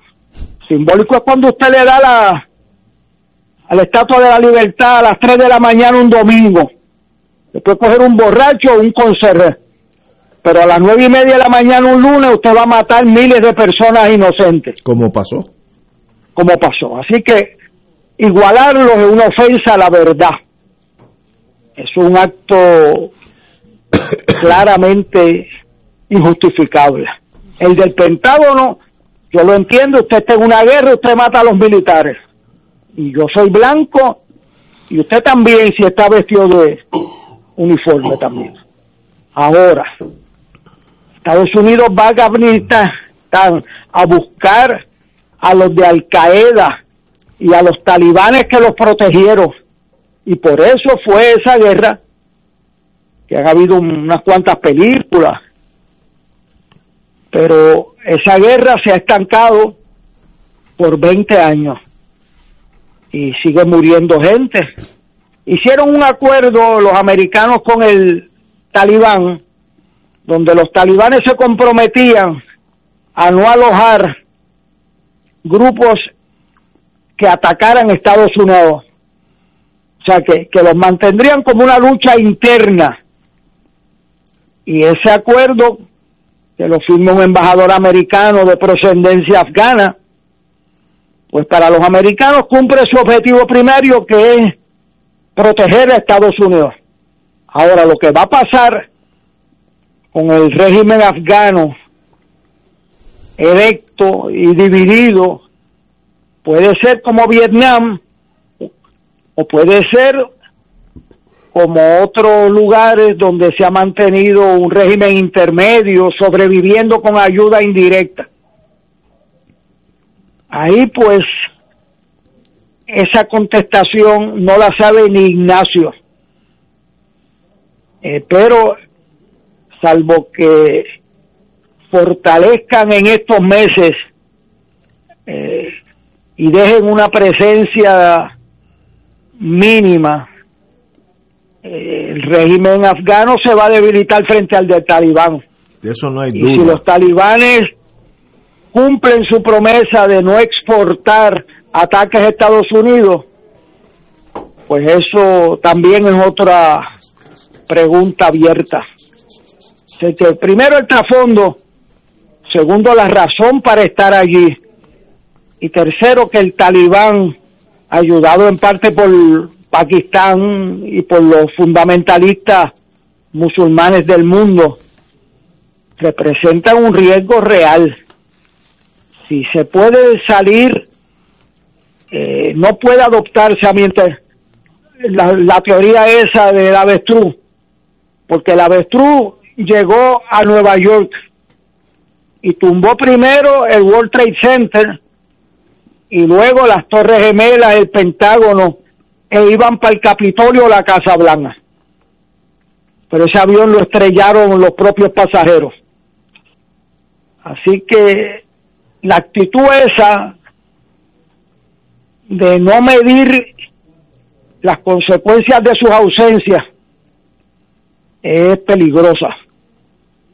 Simbólico es cuando usted le da la, a la Estatua de la Libertad a las tres de la mañana un domingo. Después coger un borracho o un conserje. Pero a las nueve y media de la mañana un lunes usted va a matar miles de personas inocentes. ¿Cómo pasó? Como pasó. Así que igualarlos es una ofensa a la verdad. Es un acto claramente injustificable. El del Pentágono, yo lo entiendo, usted está en una guerra, usted mata a los militares. Y yo soy blanco, y usted también si está vestido de uniforme también. Ahora, Estados Unidos va a a buscar a los de Al Qaeda y a los talibanes que los protegieron. Y por eso fue esa guerra, que han habido unas cuantas películas, pero esa guerra se ha estancado por 20 años y sigue muriendo gente. Hicieron un acuerdo los americanos con el talibán, donde los talibanes se comprometían a no alojar grupos que atacaran Estados Unidos. O sea, que, que los mantendrían como una lucha interna. Y ese acuerdo, que lo firma un embajador americano de procedencia afgana, pues para los americanos cumple su objetivo primario, que es proteger a Estados Unidos. Ahora, lo que va a pasar con el régimen afgano electo y dividido Puede ser como Vietnam o puede ser como otros lugares donde se ha mantenido un régimen intermedio, sobreviviendo con ayuda indirecta. Ahí pues esa contestación no la sabe ni Ignacio. Eh, pero salvo que fortalezcan en estos meses eh, y dejen una presencia mínima, eh, el régimen afgano se va a debilitar frente al del talibán. De eso no hay y duda. si los talibanes cumplen su promesa de no exportar ataques a Estados Unidos, pues eso también es otra pregunta abierta. Que primero el trasfondo, segundo la razón para estar allí, y tercero que el talibán, ayudado en parte por Pakistán y por los fundamentalistas musulmanes del mundo, representan un riesgo real. Si se puede salir, eh, no puede adoptarse a mientras la, la teoría esa del avestruz, porque el avestruz llegó a Nueva York y tumbó primero el World Trade Center y luego las Torres Gemelas, el Pentágono, e iban para el Capitolio o la Casa Blanca. Pero ese avión lo estrellaron los propios pasajeros. Así que la actitud esa de no medir las consecuencias de sus ausencias es peligrosa.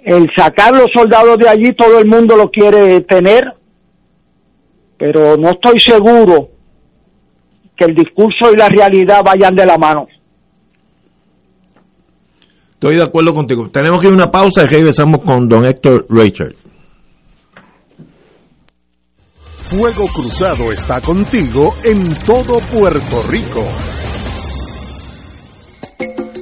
El sacar los soldados de allí, todo el mundo lo quiere tener, pero no estoy seguro que el discurso y la realidad vayan de la mano. Estoy de acuerdo contigo. Tenemos que ir a una pausa y regresamos con don Héctor Richard. Fuego Cruzado está contigo en todo Puerto Rico.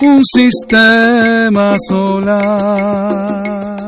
un sistema solar.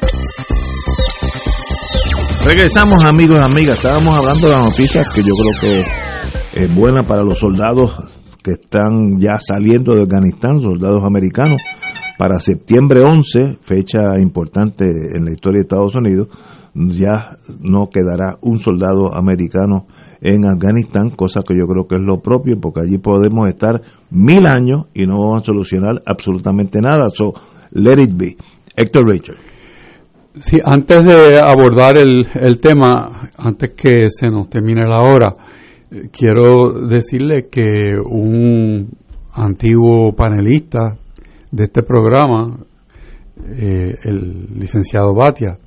Regresamos amigos y amigas, estábamos hablando de la noticia que yo creo que es buena para los soldados que están ya saliendo de Afganistán, soldados americanos, para septiembre 11, fecha importante en la historia de Estados Unidos, ya no quedará un soldado americano en Afganistán, cosa que yo creo que es lo propio, porque allí podemos estar mil años y no vamos a solucionar absolutamente nada. So, let it be. Héctor Richard. Sí, antes de abordar el, el tema, antes que se nos termine la hora, eh, quiero decirle que un antiguo panelista de este programa, eh, el licenciado Batia,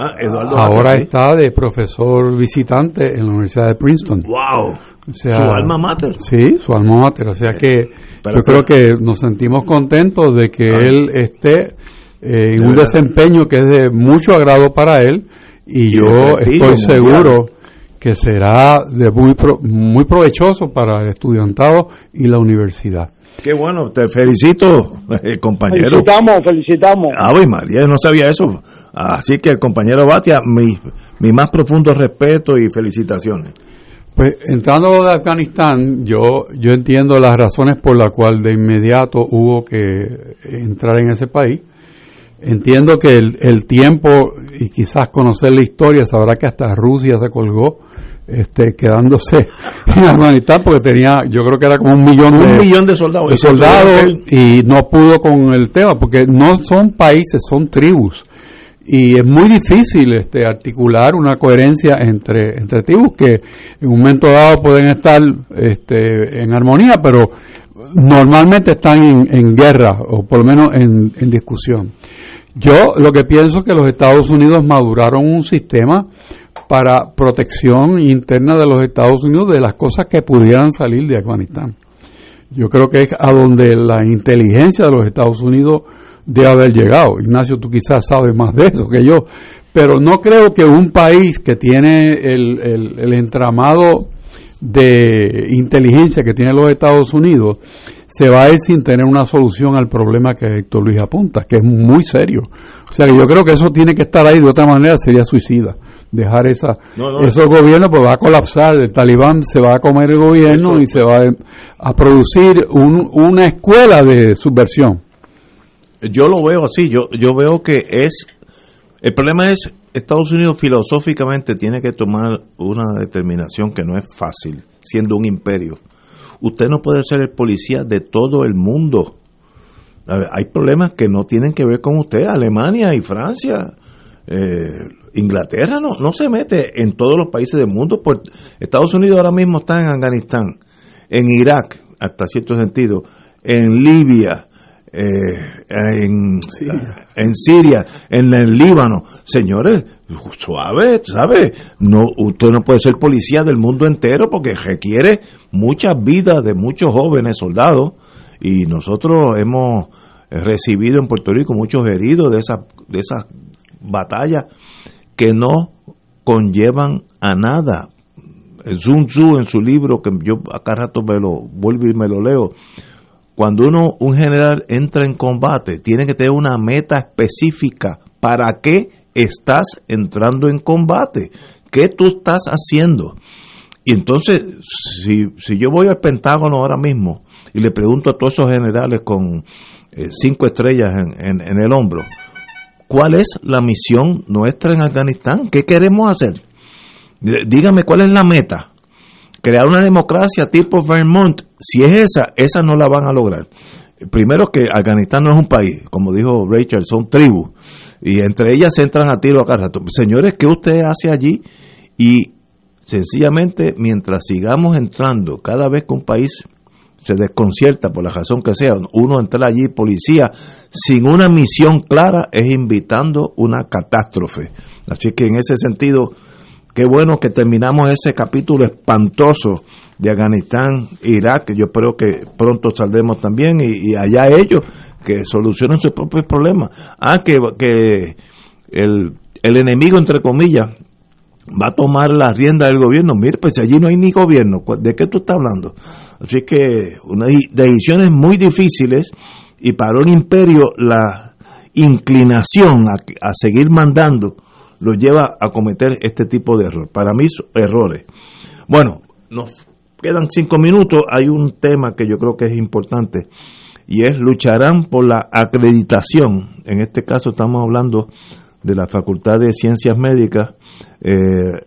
Ah, Eduardo ahora Batia, está de profesor visitante en la Universidad de Princeton. ¡Wow! O sea, Su alma mater. Sí, su alma mater. O sea que Pero yo creo que- que nos sentimos contentos de que Ah. él esté eh, un verdad. desempeño que es de mucho agrado para él y, Y yo estoy mundial. seguro que será de muy pro- muy provechoso para el estudiantado y la universidad. Qué bueno, te felicito, eh, compañero. Felicitamos, felicitamos. Ave María, no sabía eso. Así que el compañero Batia, mi, mi más profundo respeto y felicitaciones. Pues entrando a lo de Afganistán, yo, yo entiendo las razones por las cuales de inmediato hubo que entrar en ese país. Entiendo que el, el tiempo y quizás conocer la historia, sabrá que hasta Rusia se colgó este, quedándose en Afganistán porque tenía, yo creo que era como un millón Un de, millón de soldados. de soldados y no pudo con el tema porque no son países, son tribus y es muy difícil este articular una coherencia entre entre tribus que en un momento dado pueden estar este, en armonía pero normalmente están en, en guerra o por lo menos en, en discusión yo lo que pienso es que los Estados Unidos maduraron un sistema para protección interna de los Estados Unidos de las cosas que pudieran salir de Afganistán. Yo creo que es a donde la inteligencia de los Estados Unidos debe haber llegado. Ignacio, tú quizás sabes más de eso que yo, pero no creo que un país que tiene el, el, el entramado de inteligencia que tiene los Estados Unidos se va a ir sin tener una solución al problema que Héctor Luis apunta, que es muy serio. O sea que yo creo que eso tiene que estar ahí, de otra manera sería suicida. Dejar esa, esos gobiernos, pues va a colapsar, el talibán se va a comer el gobierno y se va a, producir un, una escuela de subversión. Yo lo veo así, yo, yo veo que es, el problema es, Estados Unidos filosóficamente tiene que tomar una determinación que no es fácil, siendo un imperio Usted no puede ser el policía de todo el mundo. Hay problemas que no tienen que ver con usted. Alemania y Francia, eh, Inglaterra no, no se mete en todos los países del mundo. Pues Estados Unidos ahora mismo está en Afganistán, en Irak, hasta cierto sentido, en Libia, eh, en, Siria. en Siria, en el Líbano. Señores, suave, ¿sabe? No, usted no puede ser policía del mundo entero porque requiere muchas vidas de muchos jóvenes soldados y nosotros hemos recibido en Puerto Rico muchos heridos de esas de esas batallas que no conllevan a nada. El Sun Tzu en su libro que yo acá rato me lo vuelvo y me lo leo cuando uno, un general entra en combate, tiene que tener una meta específica. ¿Para qué estás entrando en combate? ¿Qué tú estás haciendo? Y entonces, si, si yo voy al Pentágono ahora mismo y le pregunto a todos esos generales con eh, cinco estrellas en, en el hombro, ¿cuál es la misión nuestra en Afganistán? ¿Qué queremos hacer? Dígame cuál es la meta crear una democracia tipo Vermont, si es esa, esa no la van a lograr. Primero que Afganistán no es un país, como dijo Rachel, son tribus, y entre ellas se entran a tiro a cada. Señores, ¿qué usted hace allí? Y sencillamente, mientras sigamos entrando, cada vez que un país se desconcierta por la razón que sea, uno entra allí, policía, sin una misión clara, es invitando una catástrofe. Así que en ese sentido, Qué bueno que terminamos ese capítulo espantoso de Afganistán, Irak, yo espero que pronto saldremos también y, allá ellos que solucionen sus propios problemas. Ah, que, que el, el enemigo, entre comillas, va a tomar la rienda del gobierno. Mire, pues allí no hay ni gobierno. ¿De qué tú estás hablando? Así que unas decisiones muy difíciles y para un imperio la inclinación a, a seguir mandando lo lleva a cometer este tipo de error. Para mí, errores. Bueno, nos quedan cinco minutos. Hay un tema que yo creo que es importante y es lucharán por la acreditación. En este caso estamos hablando de la Facultad de Ciencias Médicas, eh,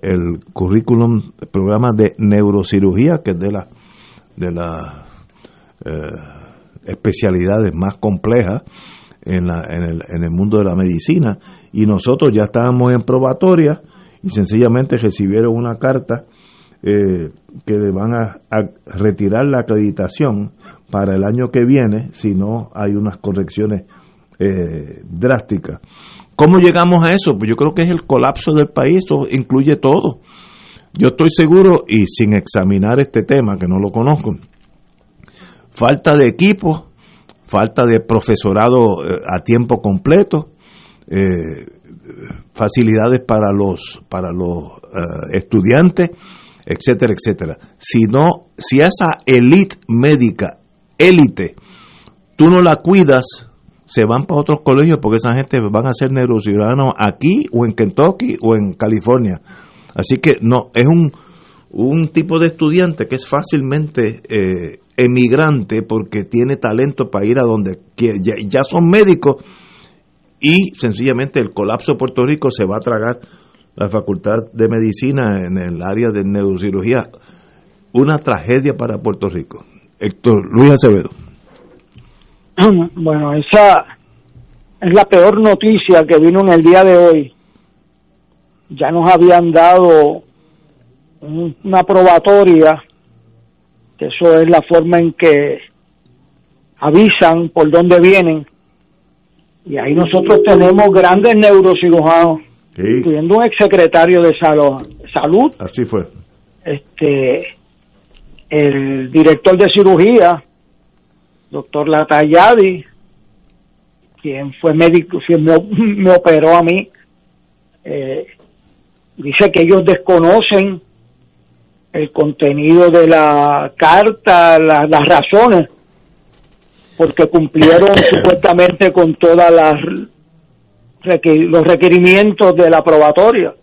el currículum, el programa de neurocirugía, que es de las de las eh, especialidades más complejas en, la, en, el, en el mundo de la medicina y nosotros ya estábamos en probatoria y sencillamente recibieron una carta eh, que le van a, retirar la acreditación para el año que viene si no hay unas correcciones eh, drásticas. ¿Cómo llegamos a eso? Pues yo creo que es el colapso del país, eso incluye todo. Yo estoy seguro, y sin examinar este tema, que no lo conozco, falta de equipo, falta de profesorado eh, a tiempo completo, eh, facilidades para los para los eh, estudiantes, etcétera, etcétera. Si no, si esa élite médica, élite, tú no la cuidas, se van para otros colegios porque esa gente van a ser neurociudadanos aquí o en Kentucky o en California. Así que no, es un, un tipo de estudiante que es fácilmente eh, emigrante porque tiene talento para ir a donde quiere. ya son médicos y sencillamente el colapso de Puerto Rico se va a tragar la Facultad de Medicina en el área de neurocirugía. Una tragedia para Puerto Rico. Héctor Luis Acevedo. Bueno, esa es la peor noticia que vino en el día de hoy. Ya nos habían dado una probatoria, que eso es la forma en que avisan por dónde vienen y ahí nosotros tenemos grandes neurocirujanos, incluyendo un exsecretario de salud. Así fue. Este, el director de cirugía, doctor Latayadi, quien fue médico, quien me, operó a mí eh, dice que ellos desconocen el contenido de la carta, la- las razones, porque cumplieron supuestamente con todas las los requerimientos de la probatoria.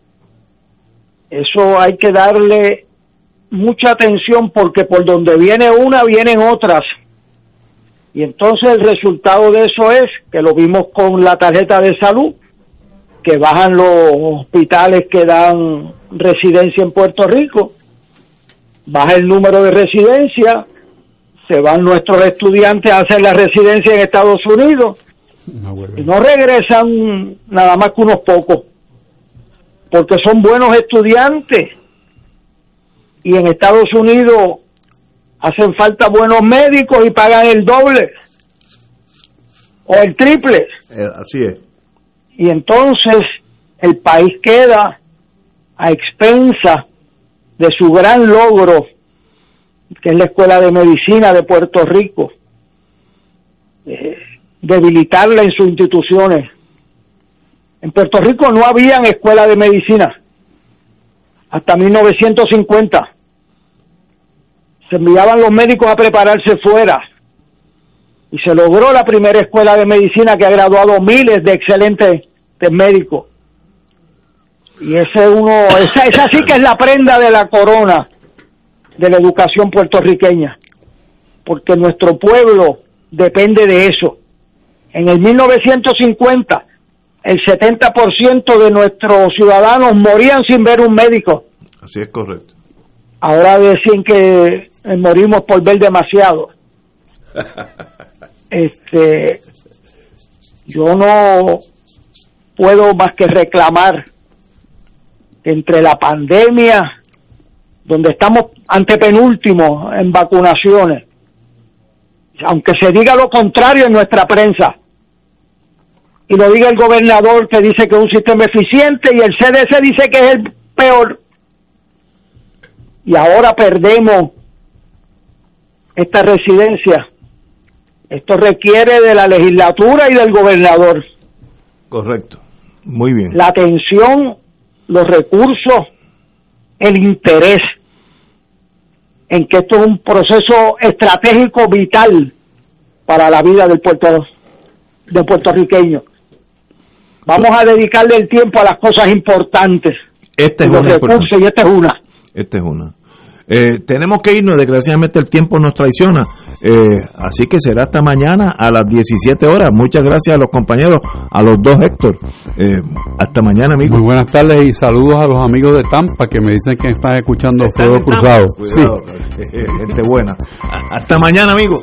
Eso hay que darle mucha atención porque por donde viene una vienen otras. Y entonces el resultado de eso es que lo vimos con la tarjeta de salud, que bajan los hospitales que dan residencia en Puerto Rico, baja el número de residencia, se van nuestros estudiantes a hacer la residencia en Estados Unidos y no regresan nada más que unos pocos, porque son buenos estudiantes y en Estados Unidos hacen falta buenos médicos y pagan el doble o el triple Eh, así es. y entonces el país queda a expensa de su gran logro, que es la Escuela de Medicina de Puerto Rico, eh, debilitarla en sus instituciones. En Puerto Rico no habían escuela de medicina hasta 1950. Se enviaban los médicos a prepararse fuera y se logró la primera escuela de medicina que ha graduado miles de excelentes médicos. Y ese uno, esa, esa sí que es la prenda de la corona de la educación puertorriqueña, porque nuestro pueblo depende de eso. En el 1950, el 70% de nuestros ciudadanos morían sin ver un médico. Así es correcto. Ahora deciden que eh, morimos por ver demasiado. Este, yo no puedo más que reclamar entre la pandemia, donde estamos antepenúltimos en vacunaciones, aunque se diga lo contrario en nuestra prensa, y lo diga el gobernador que dice que es un sistema eficiente y el CDC dice que es el peor, y ahora perdemos esta residencia. Esto requiere de la legislatura y del gobernador Correcto. Muy bien. la atención, los recursos, el interés en que esto es un proceso estratégico vital para la vida del puerto de puertorriqueño. Vamos a dedicarle el tiempo a las cosas importantes, Esta es los recursos y esta es una. Esta es una. Eh, tenemos que irnos, desgraciadamente el tiempo nos traiciona. Eh, así que será hasta mañana a las 17 horas. Muchas gracias a los compañeros, a los dos Héctor. Eh, hasta mañana, amigos. Muy buenas tardes y saludos a los amigos de Tampa que me dicen que están escuchando Fuego Cruzado. Sí. Cuidado, eh, eh, gente buena. Hasta mañana, amigos.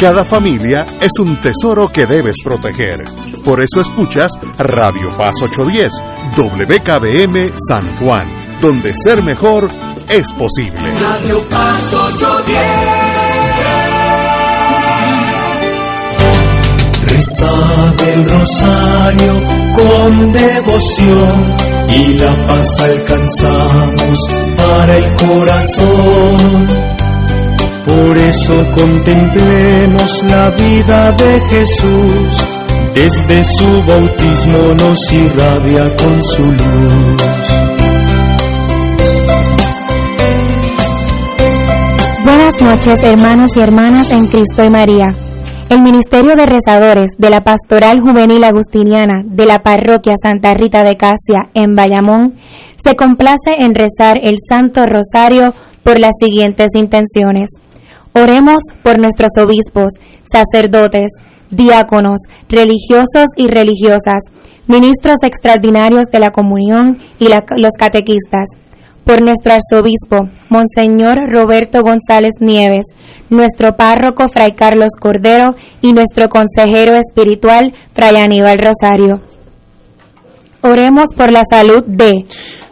Cada familia es un tesoro que debes proteger. Por eso escuchas Radio Paz 810, WKBM San Juan, donde ser mejor es posible. Radio Paz 810. Rezad el rosario con devoción y la paz alcanzamos para el corazón. Por eso contemplemos la vida de Jesús, desde su bautismo nos irradia con su luz. Buenas noches, hermanos y hermanas en Cristo y María. El Ministerio de Rezadores de la Pastoral Juvenil Agustiniana de la Parroquia Santa Rita de Casia en Bayamón se complace en rezar el Santo Rosario por las siguientes intenciones. Oremos por nuestros obispos, sacerdotes, diáconos, religiosos y religiosas, ministros extraordinarios de la comunión y los catequistas, por nuestro arzobispo, Monseñor Roberto González Nieves, nuestro párroco Fray Carlos Cordero y nuestro consejero espiritual Fray Aníbal Rosario. Oremos por la salud de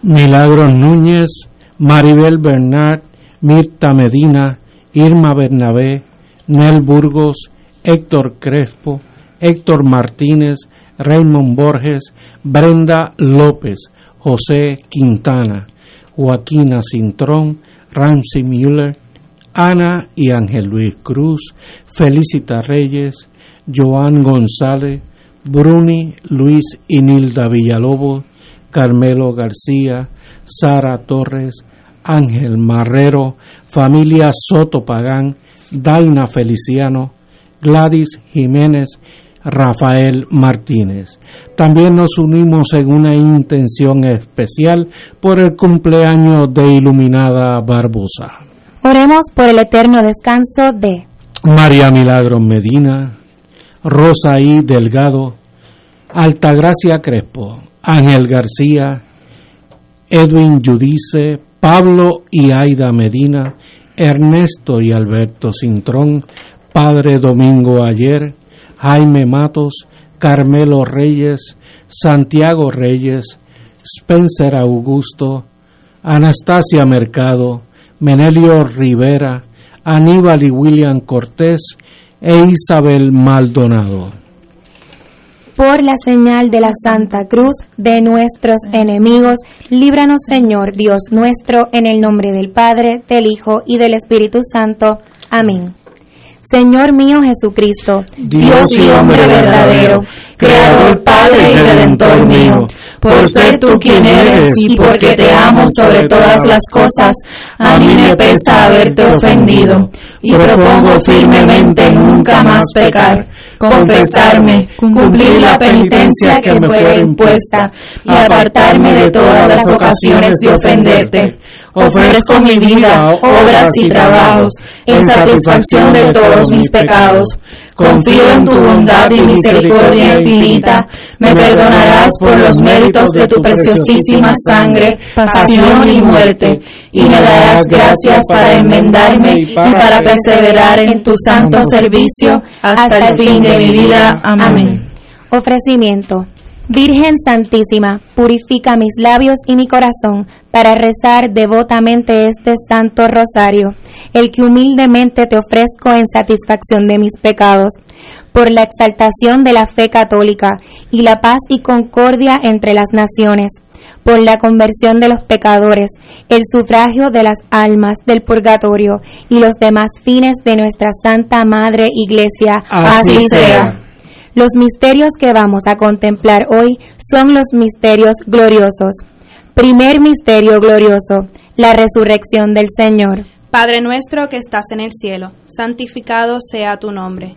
Milagros Núñez, Maribel Bernard, Mirta Medina, Irma Bernabé, Nel Burgos, Héctor Crespo, Héctor Martínez, Raymond Borges, Brenda López, José Quintana, Joaquina Cintrón, Ramsey Müller, Ana y Ángel Luis Cruz, Felicita Reyes, Joan González, Bruni Luis y Nilda Villalobos, Carmelo García, Sara Torres, Ángel Marrero, familia Soto Pagán, Daina Feliciano, Gladys Jiménez, Rafael Martínez. También nos unimos en una intención especial por el cumpleaños de Iluminada Barbosa. Oremos por el eterno descanso de María Milagros Medina, Rosa I. Delgado, Altagracia Crespo, Ángel García, Edwin Judice, Pablo y Aida Medina, Ernesto y Alberto Cintrón, Padre Domingo Ayer, Jaime Matos, Carmelo Reyes, Santiago Reyes, Spencer Augusto, Anastasia Mercado, Menelio Rivera, Aníbal y William Cortés e Isabel Maldonado. Por la señal de la Santa Cruz de nuestros enemigos, líbranos Señor Dios nuestro, en el nombre del Padre, del Hijo y del Espíritu Santo. Amén. Señor mío Jesucristo, Dios y hombre verdadero, Creador, Padre y Redentor mío, por ser tú quien eres y porque te amo sobre todas las cosas, a mí me pesa haberte ofendido y propongo firmemente nunca más pecar, confesarme, cumplir la penitencia que me fue impuesta y apartarme de todas las ocasiones de ofenderte. Ofrezco mi vida, obras y trabajos en satisfacción de todos mis pecados. Confío en tu bondad y misericordia infinita. Me perdonarás por los méritos de tu preciosísima sangre, pasión y muerte, y me darás gracias para enmendarme y para perseverar en tu santo servicio hasta el fin de mi vida. Amén. Ofrecimiento. Virgen Santísima, purifica mis labios y mi corazón para rezar devotamente este santo rosario, el que humildemente te ofrezco en satisfacción de mis pecados, por la exaltación de la fe católica y la paz y concordia entre las naciones, por la conversión de los pecadores, el sufragio de las almas del purgatorio y los demás fines de nuestra Santa Madre Iglesia. Así sea. Los misterios que vamos a contemplar hoy son los misterios gloriosos. Primer misterio glorioso, la resurrección del Señor. Padre nuestro que estás en el cielo, santificado sea tu nombre.